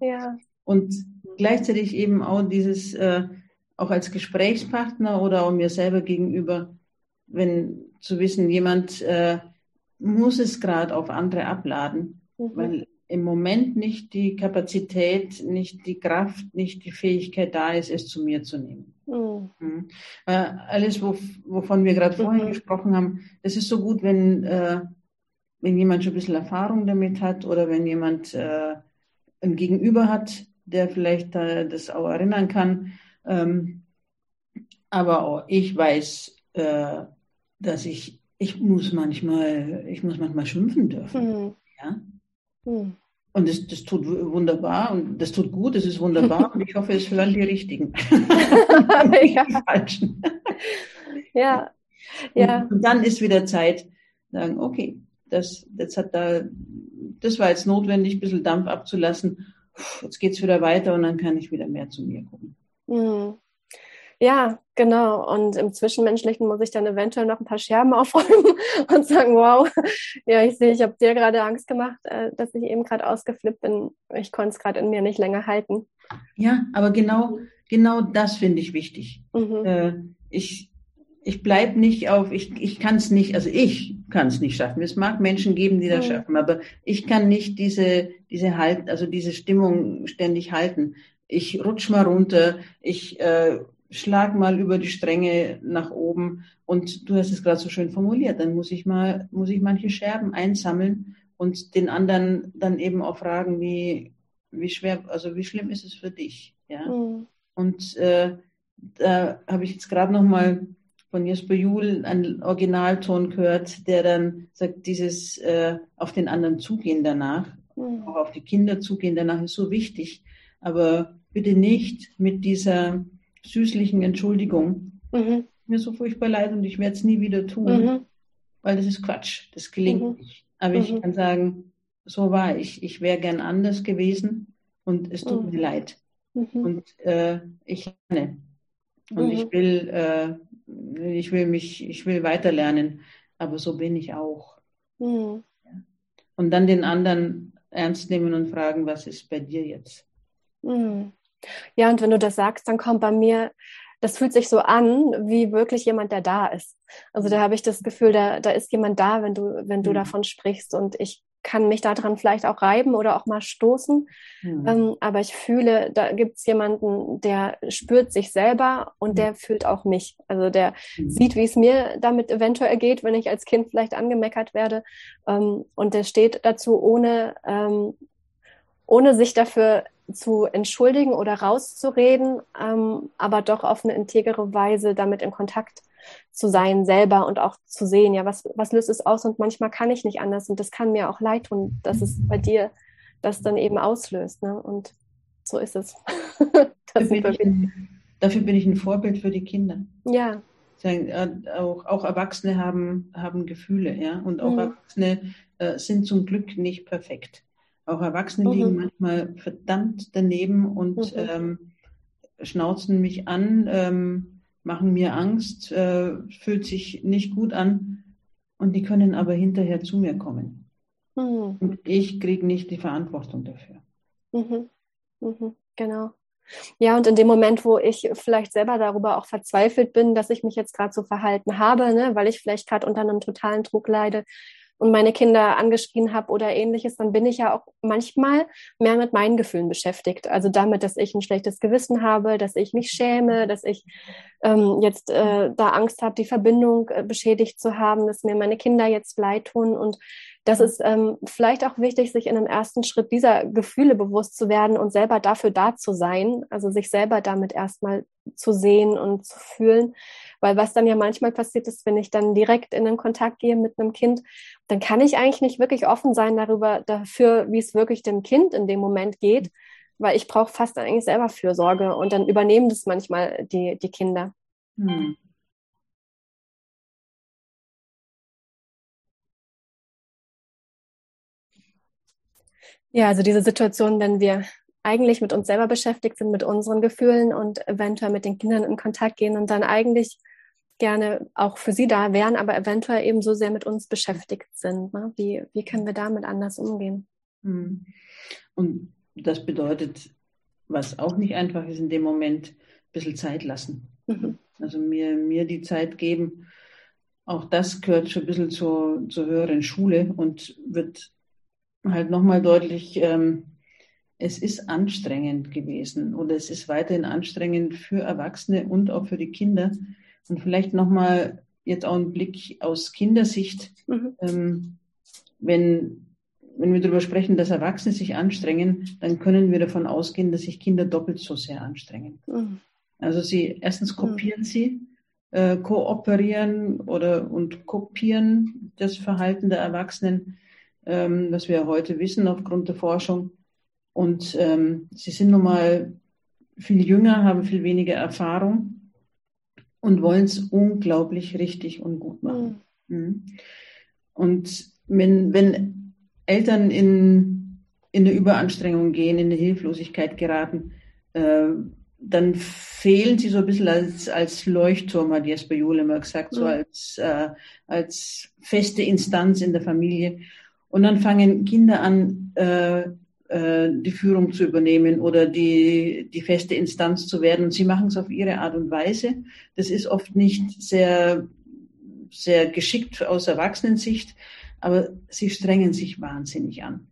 ja. Und gleichzeitig eben auch dieses, äh, auch als Gesprächspartner oder auch mir selber gegenüber, wenn zu wissen, jemand äh, muss es gerade auf andere abladen, mhm. weil im Moment nicht die Kapazität, nicht die Kraft, nicht die Fähigkeit da ist, es zu mir zu nehmen. Mhm. Mhm. Äh, alles, wo, wovon wir gerade vorhin mhm. gesprochen haben, das ist so gut, wenn, äh, wenn jemand schon ein bisschen Erfahrung damit hat oder wenn jemand äh, ein Gegenüber hat, der vielleicht das auch erinnern kann. Ähm, aber auch ich weiß, äh, dass ich, ich muss manchmal, ich muss manchmal schimpfen dürfen. Mhm. Ja? Hm. Und das, das tut wunderbar und das tut gut, das ist wunderbar und ich hoffe, es hören die Richtigen. ja. die Falschen. Ja. ja. Und, und, dann ist wieder Zeit, sagen, okay, das, das hat da, das war jetzt notwendig, ein bisschen Dampf abzulassen. Jetzt geht es wieder weiter und dann kann ich wieder mehr zu mir gucken. Mhm. Ja, genau. Und im Zwischenmenschlichen muss ich dann eventuell noch ein paar Scherben aufräumen und sagen, wow, ja, ich sehe, ich habe dir gerade Angst gemacht, äh, dass ich eben gerade ausgeflippt bin. Ich konnte es gerade in mir nicht länger halten. Ja, aber genau, genau das finde ich wichtig. Mhm. Äh, ich ich bleibe nicht auf, ich, ich kann es nicht, also ich kann es nicht schaffen. Es mag Menschen geben, die das mhm. schaffen, aber ich kann nicht diese, diese halt, also diese Stimmung ständig halten. Ich rutsch mal runter, ich äh, schlag mal über die Stränge nach oben und du hast es gerade so schön formuliert, dann muss ich mal, muss ich manche Scherben einsammeln und den anderen dann eben auch fragen, wie, wie schwer, also wie schlimm ist es für dich, ja? Mhm. Und äh, da habe ich jetzt gerade noch mal von Jesper Juhl einen Originalton gehört, der dann sagt, dieses äh, auf den anderen zugehen danach, mhm. auch auf die Kinder zugehen danach ist so wichtig, aber bitte nicht mit dieser süßlichen Entschuldigung. Mhm. Mir so furchtbar leid und ich werde es nie wieder tun, mhm. weil das ist Quatsch. Das gelingt mhm. nicht. Aber ich mhm. kann sagen, so war ich. Ich wäre gern anders gewesen und es tut mhm. mir leid. Mhm. Und äh, ich lerne. Und ich will, äh, ich will mich, ich will weiterlernen. Aber so bin ich auch. Und dann den anderen ernst nehmen und fragen, was ist bei dir jetzt? Ja, und wenn du das sagst, dann kommt bei mir, das fühlt sich so an, wie wirklich jemand, der da ist. Also da habe ich das Gefühl, da, da ist jemand da, wenn du, wenn du mhm. davon sprichst. Und ich kann mich daran vielleicht auch reiben oder auch mal stoßen. Mhm. Ähm, aber ich fühle, da gibt es jemanden, der spürt sich selber und mhm. der fühlt auch mich. Also der mhm. sieht, wie es mir damit eventuell geht, wenn ich als Kind vielleicht angemeckert werde. Ähm, und der steht dazu, ohne, ähm, ohne sich dafür zu entschuldigen oder rauszureden, ähm, aber doch auf eine integere Weise damit in Kontakt zu sein selber und auch zu sehen, ja, was, was löst es aus und manchmal kann ich nicht anders und das kann mir auch leid tun, dass es bei dir das dann eben auslöst. Ne? Und so ist es. dafür, bin ein, dafür, bin ich ein, Vorbild für die Kinder. Ja. Sagen, äh, auch, auch Erwachsene haben, haben Gefühle, ja, und auch mhm. Erwachsene äh, sind zum Glück nicht perfekt. Auch Erwachsene mhm. liegen manchmal verdammt daneben und mhm. ähm, schnauzen mich an, ähm, machen mir Angst, äh, fühlt sich nicht gut an und die können aber hinterher zu mir kommen. Mhm. Und ich kriege nicht die Verantwortung dafür. Mhm. Mhm. Genau. Ja, und in dem Moment, wo ich vielleicht selber darüber auch verzweifelt bin, dass ich mich jetzt gerade so verhalten habe, ne, weil ich vielleicht gerade unter einem totalen Druck leide, und meine Kinder angeschrien habe oder ähnliches, dann bin ich ja auch manchmal mehr mit meinen Gefühlen beschäftigt. Also damit, dass ich ein schlechtes Gewissen habe, dass ich mich schäme, dass ich ähm, jetzt äh, da Angst habe, die Verbindung äh, beschädigt zu haben, dass mir meine Kinder jetzt leid tun. Und das ist ähm, vielleicht auch wichtig, sich in einem ersten Schritt dieser Gefühle bewusst zu werden und selber dafür da zu sein, also sich selber damit erstmal zu sehen und zu fühlen. Weil was dann ja manchmal passiert ist, wenn ich dann direkt in den Kontakt gehe mit einem Kind, dann kann ich eigentlich nicht wirklich offen sein darüber, dafür, wie es wirklich dem Kind in dem Moment geht, weil ich brauche fast eigentlich selber Fürsorge und dann übernehmen das manchmal die, die Kinder. Hm. Ja, also diese Situation, wenn wir eigentlich mit uns selber beschäftigt sind, mit unseren Gefühlen und eventuell mit den Kindern in Kontakt gehen und dann eigentlich gerne auch für sie da wären, aber eventuell eben so sehr mit uns beschäftigt sind. Ne? Wie, wie können wir damit anders umgehen? Hm. Und das bedeutet, was auch nicht einfach ist in dem Moment, ein bisschen Zeit lassen. Mhm. Also mir, mir die Zeit geben. Auch das gehört schon ein bisschen zur, zur höheren Schule und wird halt nochmal deutlich, ähm, es ist anstrengend gewesen oder es ist weiterhin anstrengend für Erwachsene und auch für die Kinder. Und vielleicht nochmal jetzt auch ein Blick aus Kindersicht. Mhm. Ähm, wenn, wenn wir darüber sprechen, dass Erwachsene sich anstrengen, dann können wir davon ausgehen, dass sich Kinder doppelt so sehr anstrengen. Mhm. Also sie, erstens mhm. kopieren mhm. sie, äh, kooperieren oder und kopieren das Verhalten der Erwachsenen, ähm, was wir heute wissen aufgrund der Forschung. Und ähm, sie sind nun mal viel jünger, haben viel weniger Erfahrung und wollen es unglaublich richtig und gut machen. Mhm. mhm. Und wenn, wenn Eltern in, in eine Überanstrengung gehen, in eine Hilflosigkeit geraten, äh, dann fehlen sie so ein bisschen als, als Leuchtturm, hat Jesper Juhl immer gesagt, so mhm. als, äh, als feste Instanz in der Familie. Und dann fangen Kinder an, äh, äh, die Führung zu übernehmen oder die, die feste Instanz zu werden. Und sie machen es auf ihre Art und Weise. Das ist oft nicht sehr, sehr geschickt aus Erwachsenensicht, aber sie strengen sich wahnsinnig an.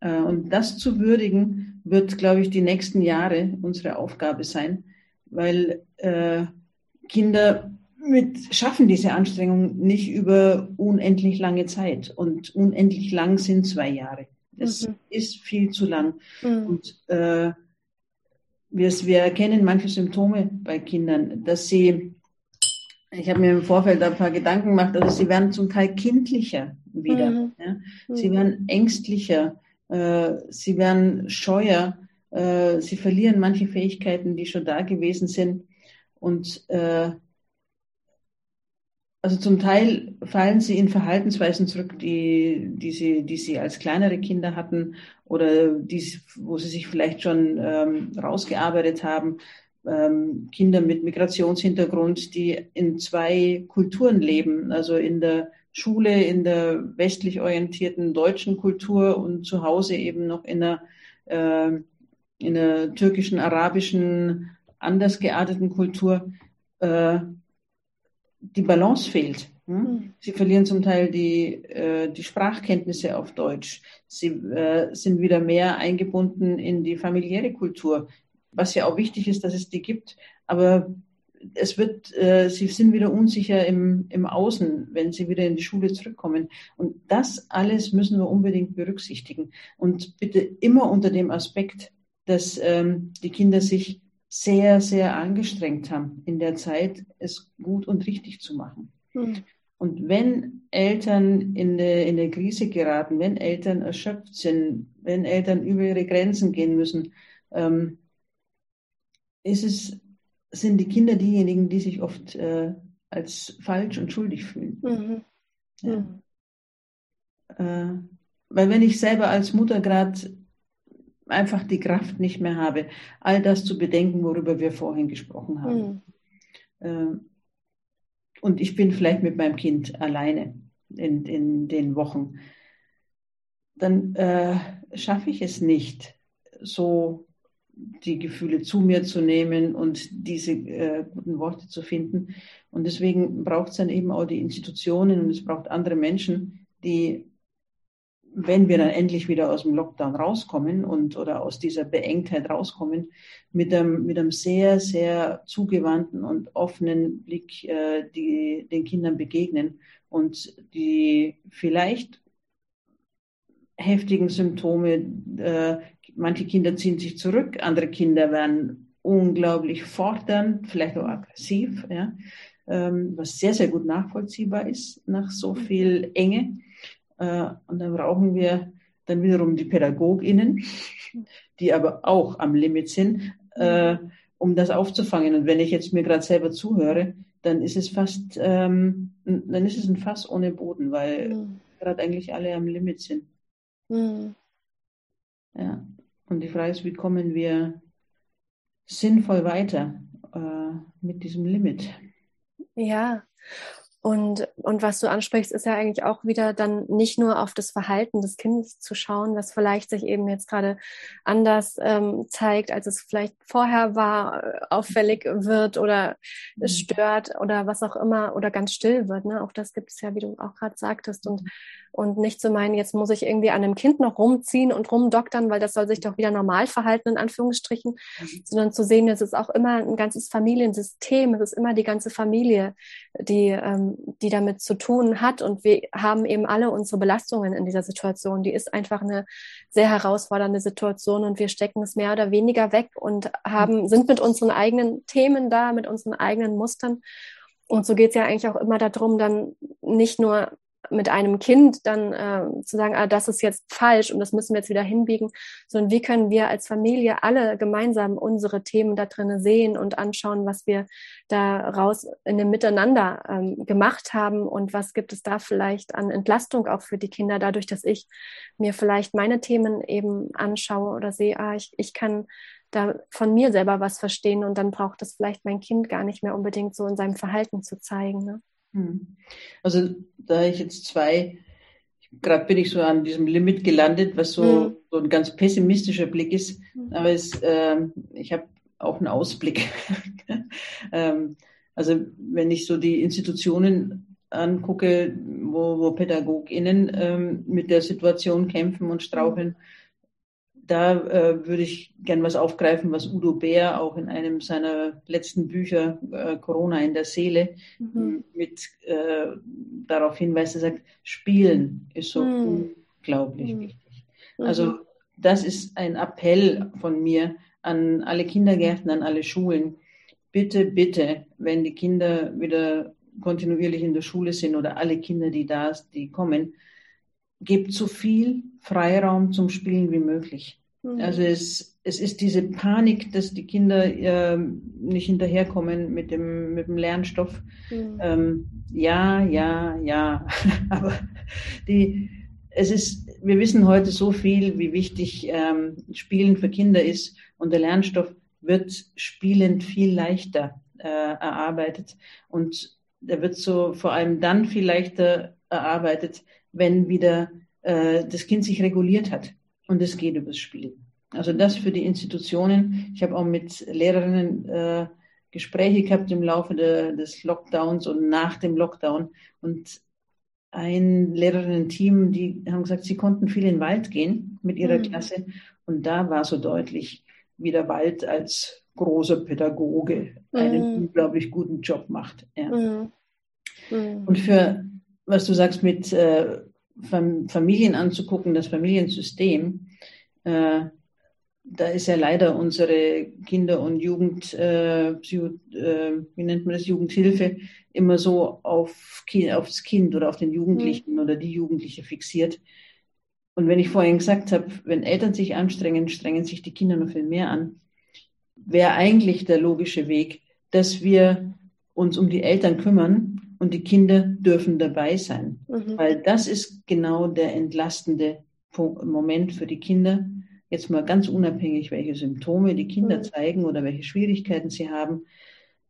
Äh, und das zu würdigen, wird, glaube ich, die nächsten Jahre unsere Aufgabe sein, weil äh, Kinder mit, schaffen diese Anstrengung nicht über unendlich lange Zeit. Und unendlich lang sind zwei Jahre. Das mhm. ist viel zu lang. Mhm. Und äh, wir, wir erkennen manche Symptome bei Kindern, dass sie, ich habe mir im Vorfeld ein paar Gedanken gemacht, also sie werden zum Teil kindlicher wieder. Mhm. Ja? Sie mhm. werden ängstlicher, äh, sie werden scheuer, äh, sie verlieren manche Fähigkeiten, die schon da gewesen sind. Und äh, also zum Teil fallen sie in Verhaltensweisen zurück, die, die, sie, die sie als kleinere Kinder hatten oder die, wo sie sich vielleicht schon ähm, rausgearbeitet haben. Ähm, Kinder mit Migrationshintergrund, die in zwei Kulturen leben, also in der Schule, in der westlich orientierten deutschen Kultur und zu Hause eben noch in der, äh, in der türkischen, arabischen, anders gearteten Kultur. Äh, die Balance fehlt. Hm? Sie verlieren zum Teil die, äh, die Sprachkenntnisse auf Deutsch. Sie äh, sind wieder mehr eingebunden in die familiäre Kultur, was ja auch wichtig ist, dass es die gibt. Aber es wird, äh, sie sind wieder unsicher im, im Außen, wenn sie wieder in die Schule zurückkommen. Und das alles müssen wir unbedingt berücksichtigen. Und bitte immer unter dem Aspekt, dass ähm, die Kinder sich sehr, sehr angestrengt haben in der Zeit, es gut und richtig zu machen. Hm. Und wenn Eltern in eine, in eine Krise geraten, wenn Eltern erschöpft sind, wenn Eltern über ihre Grenzen gehen müssen, ähm, ist es, sind die Kinder diejenigen, die sich oft äh, als falsch und schuldig fühlen. Mhm. Ja. Mhm. Äh, weil wenn ich selber als Mutter gerade einfach die Kraft nicht mehr habe, all das zu bedenken, worüber wir vorhin gesprochen haben. Mhm. Äh, und ich bin vielleicht mit meinem Kind alleine in, in den Wochen, dann äh, schaffe ich es nicht, so die Gefühle zu mir zu nehmen und diese äh, guten Worte zu finden. Und deswegen braucht es dann eben auch die Institutionen und es braucht andere Menschen, die wenn wir dann endlich wieder aus dem Lockdown rauskommen und oder aus dieser Beengtheit rauskommen, mit einem, mit einem sehr, sehr zugewandten und offenen Blick äh, die, den Kindern begegnen und die vielleicht heftigen Symptome, äh, manche Kinder ziehen sich zurück, andere Kinder werden unglaublich fordernd, vielleicht auch aggressiv, ja, ähm, was sehr, sehr gut nachvollziehbar ist nach so viel Enge. Äh, und dann brauchen wir dann wiederum die PädagogInnen, die aber auch am Limit sind, äh, um das aufzufangen. Und wenn ich jetzt mir gerade selber zuhöre, dann ist es fast, ähm, dann ist es ein Fass ohne Boden, weil mhm. gerade eigentlich alle am Limit sind. Mhm. Ja. Und die Frage ist, wie kommen wir sinnvoll weiter äh, mit diesem Limit? Ja, und, und was du ansprichst, ist ja eigentlich auch wieder dann nicht nur auf das Verhalten des Kindes zu schauen, was vielleicht sich eben jetzt gerade anders ähm, zeigt, als es vielleicht vorher war, äh, auffällig wird oder mhm. stört oder was auch immer oder ganz still wird. Ne? Auch das gibt es ja, wie du auch gerade sagtest. Und, und nicht zu meinen, jetzt muss ich irgendwie an einem Kind noch rumziehen und rumdoktern, weil das soll sich doch wieder normal verhalten, in Anführungsstrichen, mhm. sondern zu sehen, es ist auch immer ein ganzes Familiensystem, es ist immer die ganze Familie, die ähm, die damit zu tun hat. Und wir haben eben alle unsere Belastungen in dieser Situation. Die ist einfach eine sehr herausfordernde Situation und wir stecken es mehr oder weniger weg und haben, sind mit unseren eigenen Themen da, mit unseren eigenen Mustern. Und so geht es ja eigentlich auch immer darum, dann nicht nur mit einem Kind dann äh, zu sagen, ah, das ist jetzt falsch und das müssen wir jetzt wieder hinbiegen, sondern wie können wir als Familie alle gemeinsam unsere Themen da drinnen sehen und anschauen, was wir daraus in dem Miteinander ähm, gemacht haben und was gibt es da vielleicht an Entlastung auch für die Kinder, dadurch, dass ich mir vielleicht meine Themen eben anschaue oder sehe, ah, ich, ich kann da von mir selber was verstehen und dann braucht es vielleicht mein Kind gar nicht mehr unbedingt so in seinem Verhalten zu zeigen. Ne? Hm. Also da ich jetzt zwei, gerade bin ich so an diesem Limit gelandet, was so, mhm. so ein ganz pessimistischer Blick ist, mhm. aber es, äh, ich habe auch einen Ausblick. ähm, also wenn ich so die Institutionen angucke, wo, wo PädagogInnen ähm, mit der Situation kämpfen und straucheln, da äh, würde ich gern was aufgreifen, was Udo Bär auch in einem seiner letzten Bücher, äh, Corona in der Seele, mhm. mit äh, darauf hinweist, er sagt, Spielen ist so mhm. unglaublich mhm. wichtig. Also mhm. das ist ein Appell von mir an alle Kindergärten, an alle Schulen. Bitte, bitte, wenn die Kinder wieder kontinuierlich in der Schule sind oder alle Kinder, die da sind, die kommen, gebt so viel Freiraum zum Spielen wie möglich. Mhm. Also es, es ist diese Panik, dass die Kinder äh, nicht hinterherkommen mit dem, mit dem Lernstoff. Mhm. Ähm, ja, ja, ja. Aber die, es ist, wir wissen heute so viel, wie wichtig ähm, Spielen für Kinder ist und der Lernstoff wird spielend viel leichter äh, erarbeitet und der wird so vor allem dann viel leichter erarbeitet, wenn wieder äh, das Kind sich reguliert hat. Und es geht übers Spielen. Also das für die Institutionen. Ich habe auch mit Lehrerinnen äh, Gespräche gehabt im Laufe de, des Lockdowns und nach dem Lockdown. Und ein Lehrerinnen-Team, die haben gesagt, sie konnten viel in den Wald gehen mit ihrer mhm. Klasse. Und da war so deutlich, wie der Wald als großer Pädagoge einen mhm. unglaublich guten Job macht. Ja. Mhm. mhm. Und für, was du sagst, mit äh, Familien anzugucken, das Familiensystem, äh, da ist ja leider unsere Kinder- und Jugend, äh, äh, wie nennt man das, Jugendhilfe, immer so auf, aufs Kind oder auf den Jugendlichen mhm. oder die Jugendliche fixiert. Und wenn ich vorhin gesagt habe, wenn Eltern sich anstrengen, strengen sich die Kinder noch viel mehr an, wäre eigentlich der logische Weg, dass wir uns um die Eltern kümmern und die Kinder dürfen dabei sein. Mhm. Weil das ist genau der entlastende Moment für die Kinder jetzt mal ganz unabhängig, welche Symptome die Kinder mhm. zeigen oder welche Schwierigkeiten sie haben,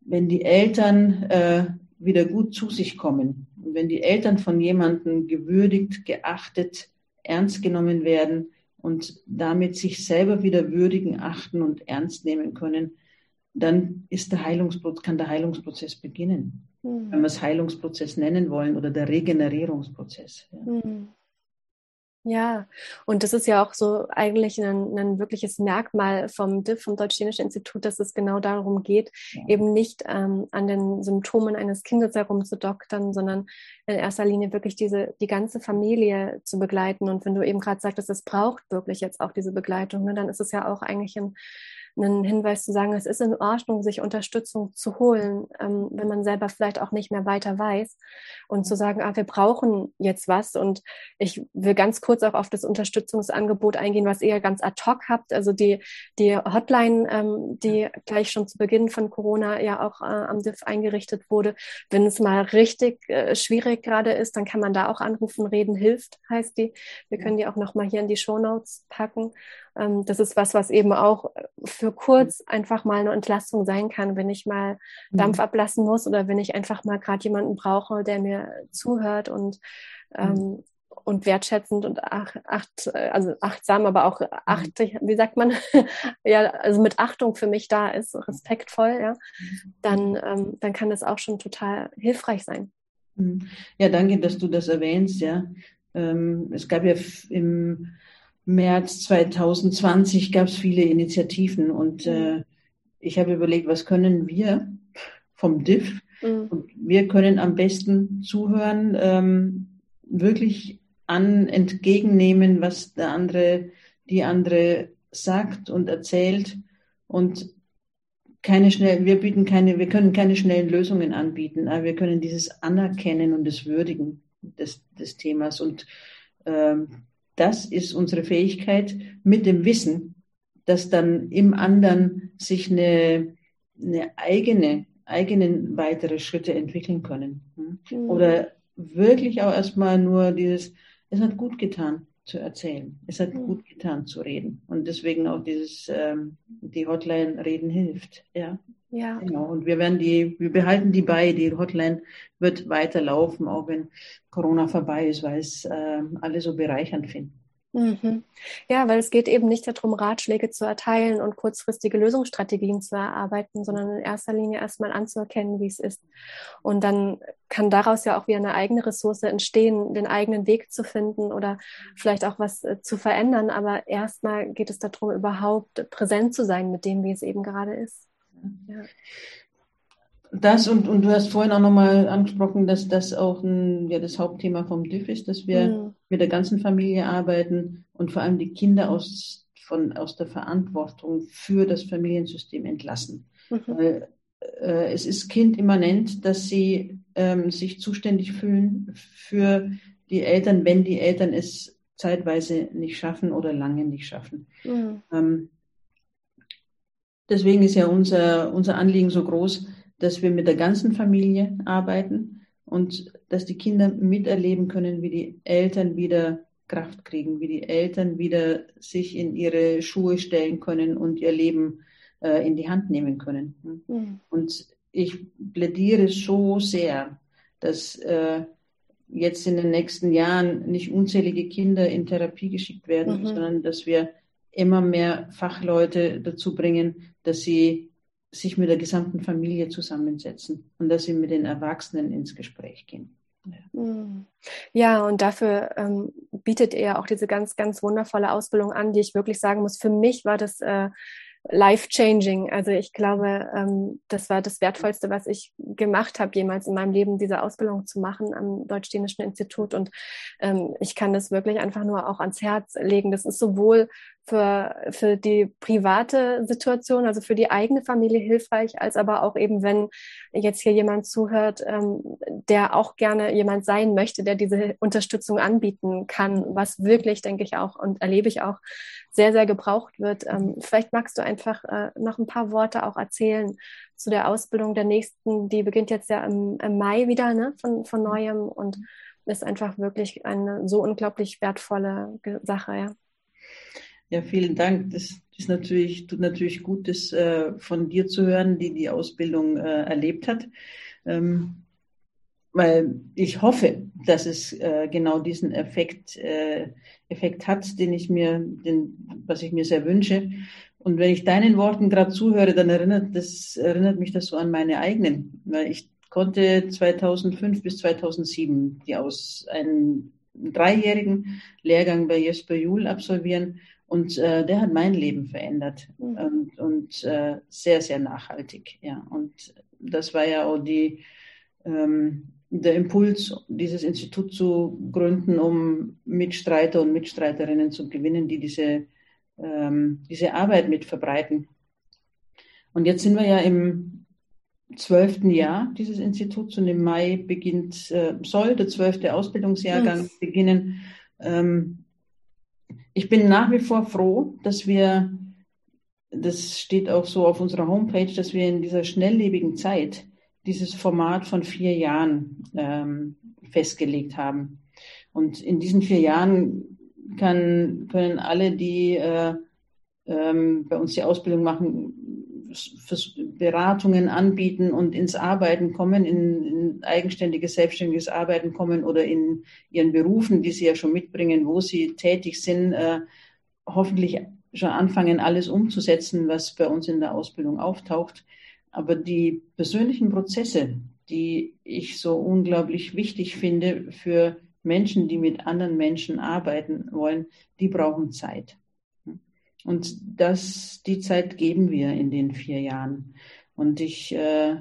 wenn die Eltern äh, wieder gut zu sich kommen und wenn die Eltern von jemandem gewürdigt, geachtet, ernst genommen werden und damit sich selber wieder würdigen, achten und ernst nehmen können, dann ist der Heilungsprozess, kann der Heilungsprozess beginnen. Mhm. Wenn wir es Heilungsprozess nennen wollen oder der Regenerierungsprozess. Ja. Mhm. Ja, und das ist ja auch so eigentlich ein, ein wirkliches Merkmal vom DIF, vom Deutsch-Dänischen Institut, dass es genau darum geht, ja. eben nicht ähm, an den Symptomen eines Kindes herumzudoktern, sondern in erster Linie wirklich diese, die ganze Familie zu begleiten. Und wenn du eben gerade sagtest, es braucht wirklich jetzt auch diese Begleitung, ne, dann ist es ja auch eigentlich ein einen Hinweis zu sagen, es ist in Ordnung, sich Unterstützung zu holen, ähm, wenn man selber vielleicht auch nicht mehr weiter weiß und zu sagen, ah, wir brauchen jetzt was. Und ich will ganz kurz auch auf das Unterstützungsangebot eingehen, was ihr ganz ad hoc habt. Also die, die Hotline, ähm, die gleich schon zu Beginn von Corona ja auch äh, am DIF eingerichtet wurde. Wenn es mal richtig äh, schwierig gerade ist, dann kann man da auch anrufen. Reden hilft, heißt die. Wir können die auch nochmal hier in die Show Notes packen. Ähm, das ist was, was eben auch für kurz einfach mal eine Entlastung sein kann, wenn ich mal mhm. Dampf ablassen muss oder wenn ich einfach mal gerade jemanden brauche, der mir zuhört und ähm, mhm. und wertschätzend und ach, acht, also achtsam, aber auch mhm. acht, wie sagt man, ja, also mit Achtung für mich da ist, respektvoll, ja, dann, ähm, dann kann das auch schon total hilfreich sein. Ja, danke, dass du das erwähnst, ja. Ähm, es gab ja im März 2020 gab es viele Initiativen und mhm. äh, ich habe überlegt, was können wir vom DIF? Mhm. Und wir können am besten zuhören, ähm, wirklich an entgegennehmen, was der andere, die andere sagt und erzählt und keine schnell, wir bieten keine, wir können keine schnellen Lösungen anbieten, aber wir können dieses Anerkennen und das Würdigen des, des Themas und ähm, das ist unsere Fähigkeit mit dem Wissen, dass dann im anderen sich eine, eine eigene, eigenen weitere Schritte entwickeln können. Mhm. Oder wirklich auch erstmal nur dieses, es hat gut getan zu erzählen. Es hat mhm. gut getan zu reden. Und deswegen auch dieses, ähm, die Hotline Reden hilft. Ja. Ja. Genau. Und wir werden die, wir behalten die bei. Die Hotline wird weiterlaufen, auch wenn Corona vorbei ist, weil es äh, alle so bereichernd finden. Mhm. Ja, weil es geht eben nicht darum, Ratschläge zu erteilen und kurzfristige Lösungsstrategien zu erarbeiten, sondern in erster Linie erstmal anzuerkennen, wie es ist. Und dann kann daraus ja auch wieder eine eigene Ressource entstehen, den eigenen Weg zu finden oder vielleicht auch was äh, zu verändern. Aber erstmal geht es darum, überhaupt präsent zu sein mit dem, wie es eben gerade ist. Ja. Das und, und du hast vorhin auch nochmal angesprochen, dass das auch ein, ja, das Hauptthema vom DIF ist, dass wir mhm. mit der ganzen Familie arbeiten und vor allem die Kinder aus, von, aus der Verantwortung für das Familiensystem entlassen. Mhm. Weil äh, es ist kindimmanent, dass sie ähm, sich zuständig fühlen für die Eltern, wenn die Eltern es zeitweise nicht schaffen oder lange nicht schaffen. Mhm. Ähm, deswegen ist ja unser, unser Anliegen so groß, dass wir mit der ganzen Familie arbeiten und dass die Kinder miterleben können, wie die Eltern wieder Kraft kriegen, wie die Eltern wieder sich in ihre Schuhe stellen können und ihr Leben äh, in die Hand nehmen können. Mhm. Und ich plädiere so sehr, dass äh, jetzt in den nächsten Jahren nicht unzählige Kinder in Therapie geschickt werden, mhm. sondern dass wir immer mehr Fachleute dazu bringen, dass sie sich mit der gesamten Familie zusammensetzen und dass sie mit den Erwachsenen ins Gespräch gehen. Ja, und dafür ähm, bietet er auch diese ganz, ganz wundervolle Ausbildung an, die ich wirklich sagen muss. Für mich war das äh, life-changing. Also ich glaube, ähm, das war das Wertvollste, was ich gemacht habe, jemals in meinem Leben, diese Ausbildung zu machen am Deutsch-Dänischen Institut. Und ähm, ich kann das wirklich einfach nur auch ans Herz legen. Das ist sowohl für, für die private Situation, also für die eigene Familie hilfreich, als aber auch eben, wenn jetzt hier jemand zuhört, ähm, der auch gerne jemand sein möchte, der diese Unterstützung anbieten kann, was wirklich, denke ich auch und erlebe ich auch, sehr, sehr gebraucht wird. Ähm, vielleicht magst du einfach äh, noch ein paar Worte auch erzählen zu der Ausbildung der nächsten, die beginnt jetzt ja im, im Mai wieder ne, von, von neuem und ist einfach wirklich eine so unglaublich wertvolle Sache, ja. Ja, vielen Dank. Das ist natürlich, tut natürlich gut, das äh, von dir zu hören, die die Ausbildung äh, erlebt hat. Ähm, weil ich hoffe, dass es äh, genau diesen Effekt, äh, Effekt hat, den ich mir, den, was ich mir sehr wünsche. Und wenn ich deinen Worten gerade zuhöre, dann erinnert das erinnert mich das so an meine eigenen, weil ich konnte 2005 bis 2007 die aus einem dreijährigen Lehrgang bei Jesper Juhl absolvieren und äh, der hat mein Leben verändert mhm. und, und äh, sehr, sehr nachhaltig. Ja. Und das war ja auch die, ähm, der Impuls, dieses Institut zu gründen, um Mitstreiter und Mitstreiterinnen zu gewinnen, die diese, ähm, diese Arbeit mit verbreiten. Und jetzt sind wir ja im zwölften Jahr dieses Instituts und im Mai beginnt, äh, soll der zwölfte Ausbildungsjahrgang mhm. beginnen. Ähm, ich bin nach wie vor froh, dass wir, das steht auch so auf unserer Homepage, dass wir in dieser schnelllebigen Zeit dieses Format von vier Jahren ähm, festgelegt haben. Und in diesen vier Jahren kann, können alle, die äh, ähm, bei uns die Ausbildung machen, Beratungen anbieten und ins Arbeiten kommen, in, in, eigenständiges, selbstständiges Arbeiten kommen oder in ihren Berufen, die sie ja schon mitbringen, wo sie tätig sind, äh, hoffentlich schon anfangen, alles umzusetzen, was bei uns in der Ausbildung auftaucht. Aber die persönlichen Prozesse, die ich so unglaublich wichtig finde für Menschen, die mit anderen Menschen arbeiten wollen, die brauchen Zeit. Und das, die Zeit geben wir in den vier Jahren. Und ich äh,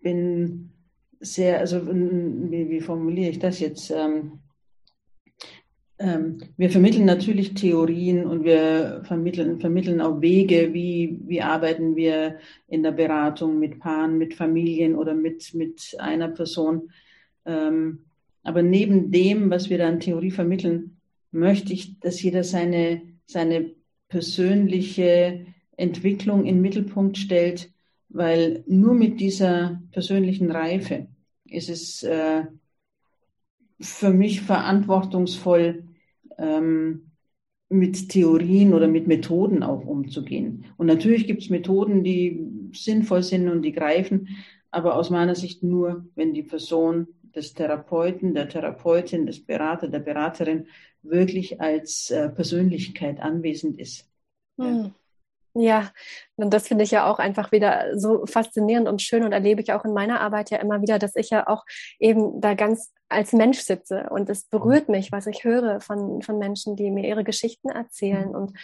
bin sehr, also wie, wie, formuliere ich das jetzt? Ähm, ähm, wir vermitteln natürlich Theorien und wir vermitteln, vermitteln auch Wege, wie, wie arbeiten wir in der Beratung mit Paaren, mit Familien oder mit, mit einer Person. Ähm, aber neben dem, was wir da an Theorie vermitteln, möchte ich, dass jeder seine seine persönliche Entwicklung in den Mittelpunkt stellt, weil nur mit dieser persönlichen Reife ist es äh, für mich verantwortungsvoll, ähm, mit Theorien oder mit Methoden auch umzugehen. Und natürlich gibt es Methoden, die sinnvoll sind und die greifen, aber aus meiner Sicht nur, wenn die Person des Therapeuten, der Therapeutin, des Berater, der Beraterin wirklich als äh, Persönlichkeit anwesend ist. Hm. Ja, und das finde ich ja auch einfach wieder so faszinierend und schön und erlebe ich auch in meiner Arbeit ja immer wieder, dass ich ja auch eben da ganz als Mensch sitze und es berührt mich, was ich höre von, von Menschen, die mir ihre Geschichten erzählen. Und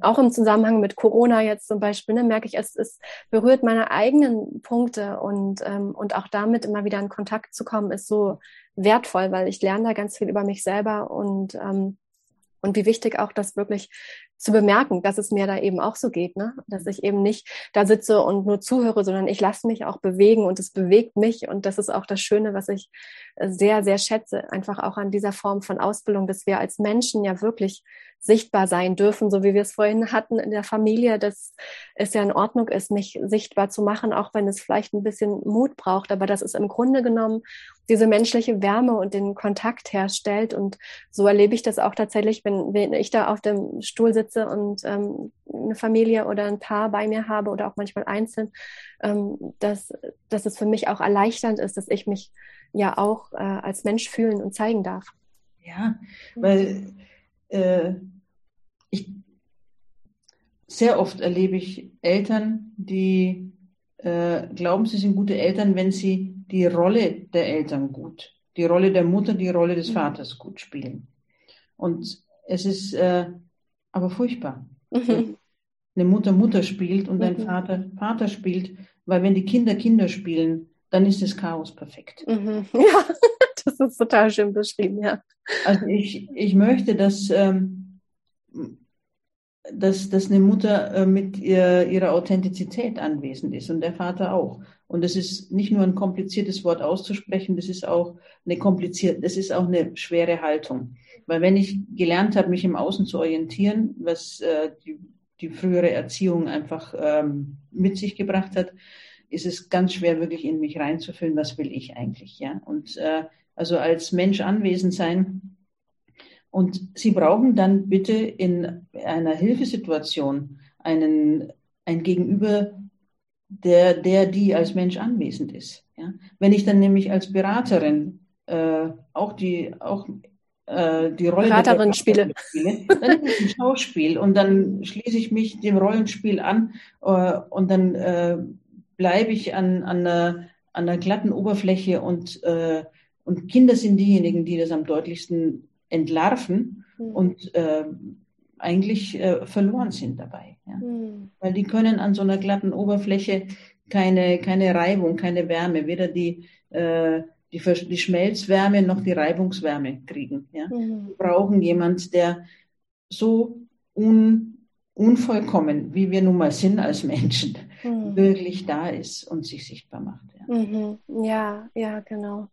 auch im Zusammenhang mit Corona jetzt zum Beispiel, ne, merke ich, es, es berührt meine eigenen Punkte und, ähm, und auch damit immer wieder in Kontakt zu kommen, ist so wertvoll, weil ich lerne da ganz viel über mich selber und ähm, und wie wichtig auch das wirklich zu bemerken, dass es mir da eben auch so geht, ne? dass ich eben nicht da sitze und nur zuhöre, sondern ich lasse mich auch bewegen und es bewegt mich und das ist auch das Schöne, was ich sehr, sehr schätze, einfach auch an dieser Form von Ausbildung, dass wir als Menschen ja wirklich sichtbar sein dürfen, so wie wir es vorhin hatten in der Familie, dass es ja in Ordnung ist, mich sichtbar zu machen, auch wenn es vielleicht ein bisschen Mut braucht, aber dass es im Grunde genommen diese menschliche Wärme und den Kontakt herstellt und so erlebe ich das auch tatsächlich, wenn, wenn ich da auf dem Stuhl sitze und ähm, eine Familie oder ein Paar bei mir habe oder auch manchmal einzeln, ähm, dass, dass es für mich auch erleichternd ist, dass ich mich ja auch äh, als Mensch fühlen und zeigen darf. Ja, weil äh, ich, sehr oft erlebe ich Eltern, die äh, glauben, sie sind gute Eltern, wenn sie die Rolle der Eltern gut, die Rolle der Mutter, die Rolle des mhm. Vaters gut spielen. Und es ist äh, aber furchtbar. Mhm. Eine Mutter Mutter spielt und ein mhm. Vater Vater spielt, weil wenn die Kinder Kinder spielen, dann ist das Chaos perfekt. Mhm. Ja, das ist total schön beschrieben, ja. Also ich, ich möchte, dass, ähm, dass, dass eine Mutter äh, mit ihr, ihrer Authentizität anwesend ist und der Vater auch. Und das ist nicht nur ein kompliziertes Wort auszusprechen, das ist auch eine komplizierte, das ist auch eine schwere Haltung. Weil wenn ich gelernt habe, mich im Außen zu orientieren, was äh, die, die frühere Erziehung einfach ähm, mit sich gebracht hat, ist es ganz schwer, wirklich in mich reinzufühlen, was will ich eigentlich, ja. Und äh, also als Mensch anwesend sein. Und Sie brauchen dann bitte in einer Hilfesituation einen, ein Gegenüber, der, der, die als Mensch anwesend ist. Ja? Wenn ich dann nämlich als Beraterin äh, auch die, auch äh, die Rolle Beraterin der spiele. spiele, dann ist es ein Schauspiel und dann schließe ich mich dem Rollenspiel an äh, und dann äh, bleibe ich an, an, einer, an einer glatten Oberfläche und, äh, und Kinder sind diejenigen, die das am deutlichsten entlarven mhm. und äh, eigentlich äh, verloren sind dabei. Ja? Mhm. Weil die können an so einer glatten Oberfläche keine, keine Reibung, keine Wärme, weder die, äh, die, die Schmelzwärme noch die Reibungswärme kriegen. Ja? Mhm. Die brauchen jemand, der so un, unvollkommen, wie wir nun mal sind als Menschen, mhm. wirklich da ist und sich sichtbar macht. Ja, mhm. ja, ja, genau.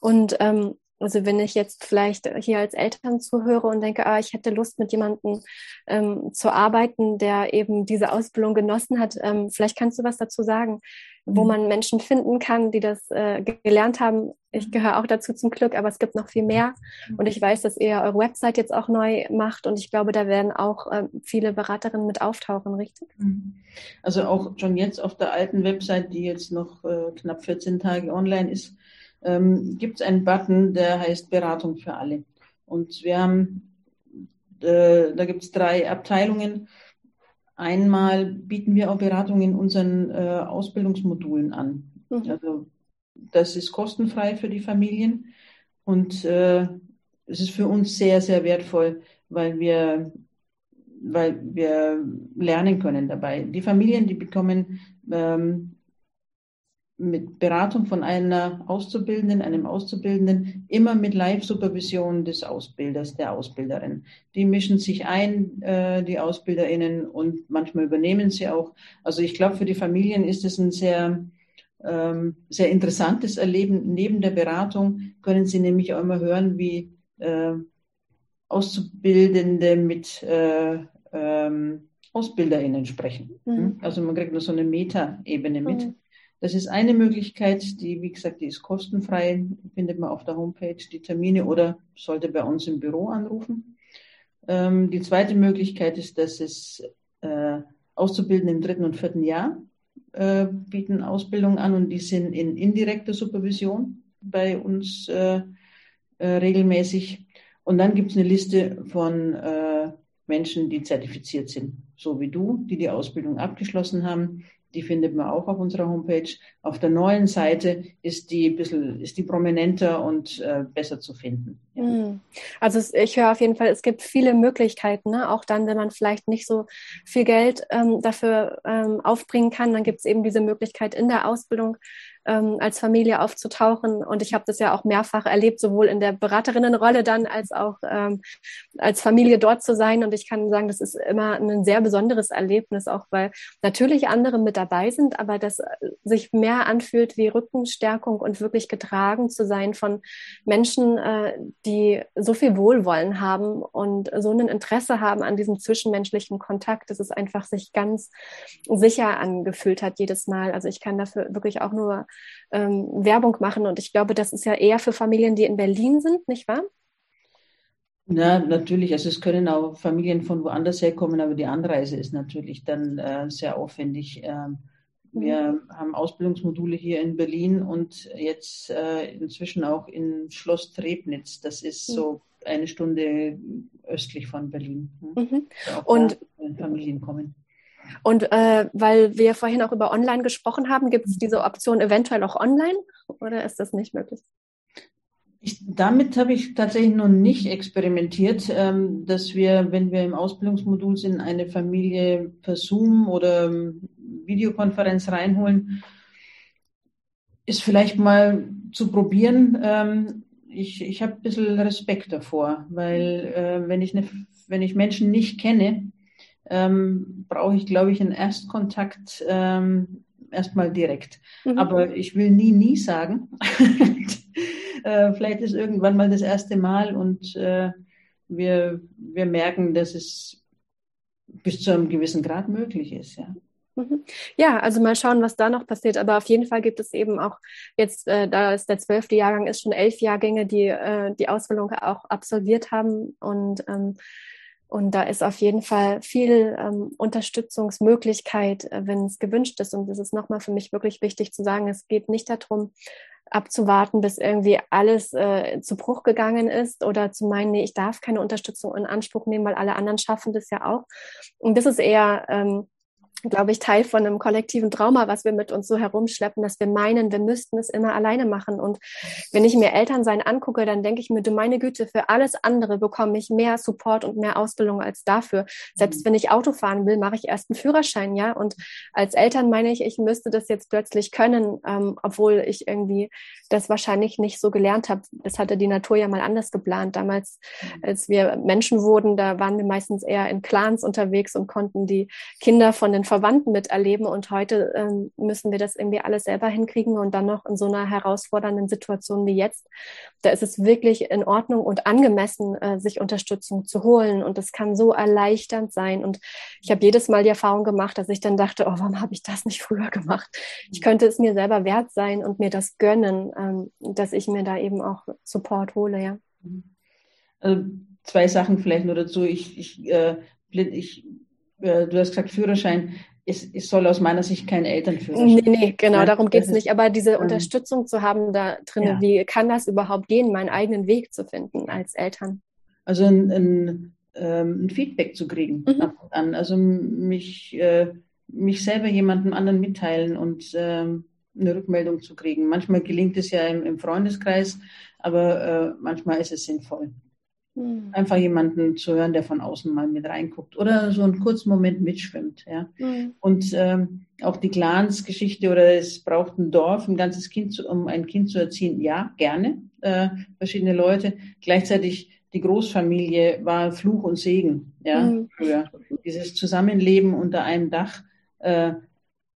Und ähm, also wenn ich jetzt vielleicht hier als Eltern zuhöre und denke, ah, ich hätte Lust mit jemandem ähm, zu arbeiten, der eben diese Ausbildung genossen hat, ähm, vielleicht kannst du was dazu sagen, wo mhm. man Menschen finden kann, die das äh, gelernt haben. Ich gehöre auch dazu zum Glück, aber es gibt noch viel mehr. Und ich weiß, dass ihr eure Website jetzt auch neu macht und ich glaube, da werden auch äh, viele Beraterinnen mit auftauchen, richtig? Mhm. Also auch schon jetzt auf der alten Website, die jetzt noch äh, knapp 14 Tage online ist, ähm, gibt es einen Button, der heißt Beratung für alle. Und wir haben, äh, da gibt es drei Abteilungen. Einmal bieten wir auch Beratung in unseren äh, Ausbildungsmodulen an. Mhm. Also das ist kostenfrei für die Familien und äh, es ist für uns sehr, sehr wertvoll, weil wir, weil wir lernen können dabei. Die Familien, die bekommen ähm, mit Beratung von einer Auszubildenden, einem Auszubildenden, immer mit Live-Supervision des Ausbilders, der Ausbilderin. Die mischen sich ein, äh, die AusbilderInnen, und manchmal übernehmen sie auch. Also ich glaube, für die Familien ist es ein sehr, ähm, sehr interessantes Erleben. Neben der Beratung können sie nämlich auch immer hören, wie äh, Auszubildende mit äh, ähm, AusbilderInnen sprechen. Mhm. Also man kriegt nur so eine Meta-Ebene mit. Mhm. Das ist eine Möglichkeit, die, wie gesagt, die ist kostenfrei, findet man auf der Homepage die Termine oder sollte bei uns im Büro anrufen. Ähm, die zweite Möglichkeit ist, dass es äh, Auszubildende im dritten und vierten Jahr äh, bieten Ausbildung an und die sind in indirekter Supervision bei uns äh, äh regelmäßig. Und dann gibt es eine Liste von äh, Menschen, die zertifiziert sind, so wie du, die die Ausbildung abgeschlossen haben, die findet man auch auf unserer Homepage. Auf der neuen Seite ist die bisschen, ist die prominenter und äh, besser zu finden. Ja. Hm. Also ich höre auf jeden Fall, es gibt viele Möglichkeiten, ne? auch dann, wenn man vielleicht nicht so viel Geld ähm, dafür ähm, aufbringen kann, dann gibt es eben diese Möglichkeit in der Ausbildung ähm, als Familie aufzutauchen. Und ich habe das ja auch mehrfach erlebt, sowohl in der Beraterinnenrolle dann als auch ähm, als Familie dort zu sein. Und ich kann sagen, das ist immer ein sehr besonderes Erlebnis, auch weil natürlich andere mit dabei sind, aber das sich mehr anfühlt wie Rückenstärkung und wirklich getragen zu sein von Menschen, äh, die so viel Wohlwollen haben und so ein Interesse haben an diesem zwischenmenschlichen Kontakt, dass es einfach sich ganz sicher angefühlt hat jedes Mal. Also ich kann dafür wirklich auch nur ähm, Werbung machen. Und ich glaube, das ist ja eher für Familien, die in Berlin sind, nicht wahr? Ja, natürlich. Also es können auch Familien von woanders herkommen, aber die Anreise ist natürlich dann äh, sehr aufwendig. Ähm, wir mhm. haben Ausbildungsmodule hier in Berlin und jetzt äh, inzwischen auch in Schloss Trebnitz. Das ist mhm. so eine Stunde östlich von Berlin. Mhm. Und Familien kommen. Und äh, weil wir vorhin auch über Online gesprochen haben, gibt es diese Option eventuell auch online oder ist das nicht möglich? Ich, damit habe ich tatsächlich noch nicht experimentiert, ähm, dass wir, wenn wir im Ausbildungsmodul sind, eine Familie per Zoom oder ähm, Videokonferenz reinholen. Ist vielleicht mal zu probieren. Ähm, ich ich habe ein bisschen Respekt davor, weil äh, wenn, ich ne, wenn ich Menschen nicht kenne, ähm, brauche ich, glaube ich, einen Erstkontakt ähm, erstmal direkt. Mhm. Aber ich will nie, nie sagen. äh, vielleicht ist irgendwann mal das erste Mal und äh, wir, wir merken, dass es bis zu einem gewissen Grad möglich ist, ja. Mhm. Ja, also mal schauen, was da noch passiert. Aber auf jeden Fall gibt es eben auch jetzt, äh, da ist der zwölfte Jahrgang, ist schon elf Jahrgänge, die äh, die Ausbildung auch absolviert haben. Und, ähm, und da ist auf jeden Fall viel ähm, Unterstützungsmöglichkeit, äh, wenn es gewünscht ist. Und das ist nochmal für mich wirklich wichtig zu sagen, es geht nicht darum, abzuwarten, bis irgendwie alles äh, zu Bruch gegangen ist oder zu meinen, nee, ich darf keine Unterstützung in Anspruch nehmen, weil alle anderen schaffen das ja auch. Und das ist eher ähm, glaube ich, Teil von einem kollektiven Trauma, was wir mit uns so herumschleppen, dass wir meinen, wir müssten es immer alleine machen. Und wenn ich mir Elternsein angucke, dann denke ich mir, du meine Güte, für alles andere bekomme ich mehr Support und mehr Ausbildung als dafür. Selbst wenn ich Auto fahren will, mache ich erst einen Führerschein, ja. Und als Eltern meine ich, ich müsste das jetzt plötzlich können, ähm, obwohl ich irgendwie das wahrscheinlich nicht so gelernt habe. Das hatte die Natur ja mal anders geplant. Damals, als wir Menschen wurden, da waren wir meistens eher in Clans unterwegs und konnten die Kinder von den Verwandten miterleben. Und heute ähm, müssen wir das irgendwie alles selber hinkriegen und dann noch in so einer herausfordernden Situation wie jetzt. Da ist es wirklich in Ordnung und angemessen, äh, sich Unterstützung zu holen. Und das kann so erleichternd sein. Und ich habe jedes Mal die Erfahrung gemacht, dass ich dann dachte, oh, warum habe ich das nicht früher gemacht? Ich könnte es mir selber wert sein und mir das gönnen, ähm, dass ich mir da eben auch Support hole, ja. Also zwei Sachen vielleicht nur dazu. Ich, ich, äh, ich äh, du hast gesagt Führerschein, es, es soll aus meiner Sicht kein Elternführerschein. Nee, nee, genau, darum geht es nicht. Aber diese ähm, Unterstützung zu haben da drin, ja. wie kann das überhaupt gehen, meinen eigenen Weg zu finden als Eltern? Also ein, ein, ähm, ein Feedback zu kriegen mhm. an. Also mich, äh, mich selber jemandem anderen mitteilen und ähm, eine Rückmeldung zu kriegen. Manchmal gelingt es ja im, im Freundeskreis, aber äh, manchmal ist es sinnvoll. Mhm. Einfach jemanden zu hören, der von außen mal mit reinguckt oder so einen kurzen Moment mitschwimmt. Ja. Mhm. Und ähm, auch die Clans-Geschichte oder es braucht ein Dorf, ein ganzes Kind, zu, um ein Kind zu erziehen. Ja, gerne. Äh, verschiedene Leute. Gleichzeitig die Großfamilie war Fluch und Segen. Ja, mhm. früher. Dieses Zusammenleben unter einem Dach. Äh,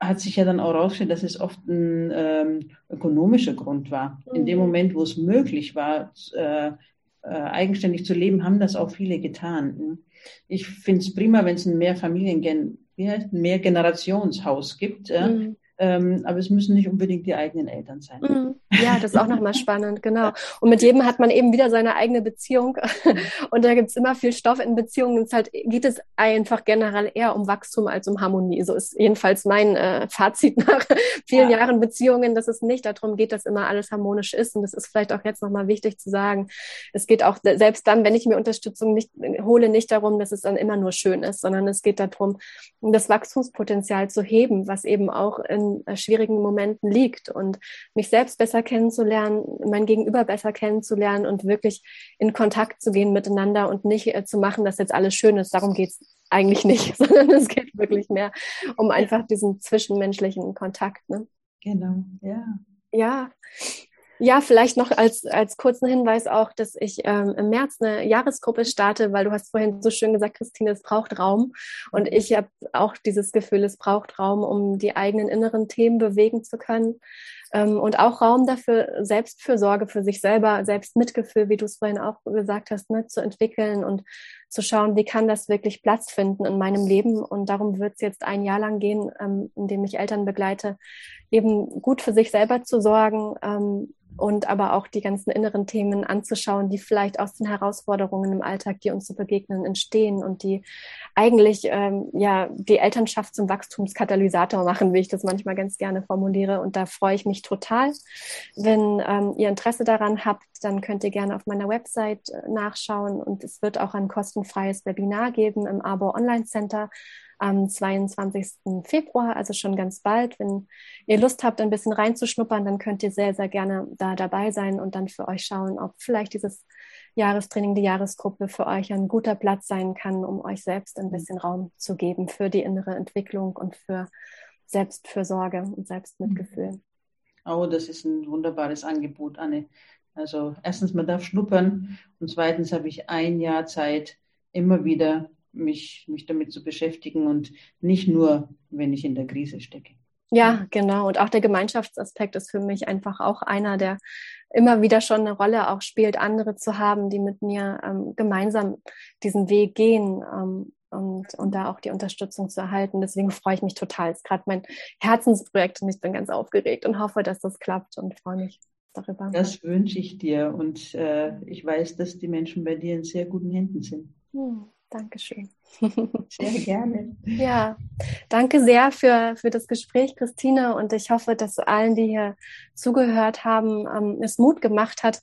hat sich ja dann auch herausgestellt, dass es oft ein ähm, ökonomischer Grund war. In dem mhm. Moment, wo es möglich war, äh, äh, eigenständig zu leben, haben das auch viele getan. Ich finde es prima, wenn es ein Mehrfamilien, wie heißt, Mehrgenerationshaus gibt. Mhm. Ähm, aber es müssen nicht unbedingt die eigenen Eltern sein. Mhm. Ja, das ist auch nochmal spannend, genau. Und mit jedem hat man eben wieder seine eigene Beziehung. Und da gibt's immer viel Stoff in Beziehungen. Es halt, geht es einfach generell eher um Wachstum als um Harmonie. So ist jedenfalls mein äh, Fazit nach vielen ja. Jahren Beziehungen, dass es nicht darum geht, dass immer alles harmonisch ist. Und das ist vielleicht auch jetzt nochmal wichtig zu sagen. Es geht auch selbst dann, wenn ich mir Unterstützung nicht hole, nicht darum, dass es dann immer nur schön ist, sondern es geht darum, das Wachstumspotenzial zu heben, was eben auch in äh, schwierigen Momenten liegt und mich selbst besser kennenzulernen, mein Gegenüber besser kennenzulernen und wirklich in Kontakt zu gehen miteinander und nicht äh, zu machen, dass jetzt alles schön ist. Darum geht es eigentlich nicht, sondern es geht wirklich mehr um einfach diesen zwischenmenschlichen Kontakt. Ne? Genau, ja. Ja, ja, vielleicht noch als, als kurzen Hinweis auch, dass ich ähm, im März eine Jahresgruppe starte, weil du hast vorhin so schön gesagt, Christine, es braucht Raum. Und ich habe auch dieses Gefühl, es braucht Raum, um die eigenen inneren Themen bewegen zu können. Ähm, und auch Raum dafür, Selbstfürsorge für sich selber, Selbstmitgefühl, wie du es vorhin auch gesagt hast, ne, zu entwickeln und zu schauen, wie kann das wirklich Platz finden in meinem Leben. Und darum wird es jetzt ein Jahr lang gehen, ähm, in ich Eltern begleite, eben gut für sich selber zu sorgen, ähm, und aber auch die ganzen inneren Themen anzuschauen, die vielleicht aus den Herausforderungen im Alltag, die uns zu begegnen, entstehen und die eigentlich ähm, ja die Elternschaft zum Wachstumskatalysator machen, wie ich das manchmal ganz gerne formuliere. Und da freue ich mich total. Wenn ähm, ihr Interesse daran habt, dann könnt ihr gerne auf meiner Website äh, nachschauen und es wird auch ein kostenfreies Webinar geben im Abo Online Center am 22. Februar, also schon ganz bald. Wenn ihr Lust habt, ein bisschen reinzuschnuppern, dann könnt ihr sehr, sehr gerne da dabei sein und dann für euch schauen, ob vielleicht dieses Jahrestraining, die Jahresgruppe für euch ein guter Platz sein kann, um euch selbst ein bisschen Raum zu geben für die innere Entwicklung und für Selbstfürsorge und Selbstmitgefühl. Oh, das ist ein wunderbares Angebot, Anne. Also erstens, man darf schnuppern und zweitens habe ich ein Jahr Zeit, immer wieder mich, mich damit zu beschäftigen und nicht nur, wenn ich in der Krise stecke. Ja, genau. Und auch der Gemeinschaftsaspekt ist für mich einfach auch einer, der immer wieder schon eine Rolle auch spielt, andere zu haben, die mit mir ähm, gemeinsam diesen Weg gehen ähm, und, und da auch die Unterstützung zu erhalten. Deswegen freue ich mich total. Es ist gerade mein Herzensprojekt und ich bin ganz aufgeregt und hoffe, dass das klappt und freue mich darüber. Das wünsche ich dir und äh, ich weiß, dass die Menschen bei dir in sehr guten Händen sind. Hm. Dankeschön. Sehr gerne. Ja, danke sehr für, für das Gespräch, Christine. Und ich hoffe, dass allen, die hier zugehört haben, ähm, es Mut gemacht hat,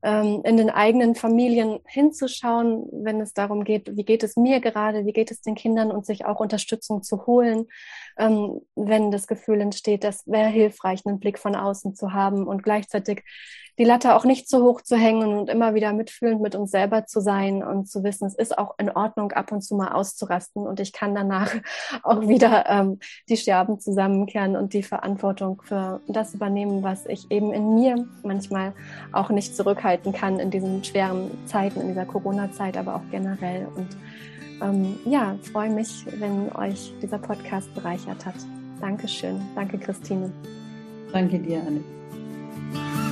in den eigenen Familien hinzuschauen, wenn es darum geht, wie geht es mir gerade, wie geht es den Kindern und sich auch Unterstützung zu holen, ähm, wenn das Gefühl entsteht, das wäre hilfreich, einen Blick von außen zu haben und gleichzeitig die Latte auch nicht zu hoch zu hängen und immer wieder mitfühlend mit uns selber zu sein und zu wissen, es ist auch in Ordnung, ab und zu mal auszurasten und ich kann danach auch wieder ähm, die Scherben zusammenkehren und die Verantwortung für das übernehmen, was ich eben in mir manchmal auch nicht zurückhalten kann in diesen schweren Zeiten, in dieser Corona-Zeit, aber auch generell. Und ähm, ja, freue mich, wenn euch dieser Podcast bereichert hat. Dankeschön. Danke, Christine. Danke dir, Anne.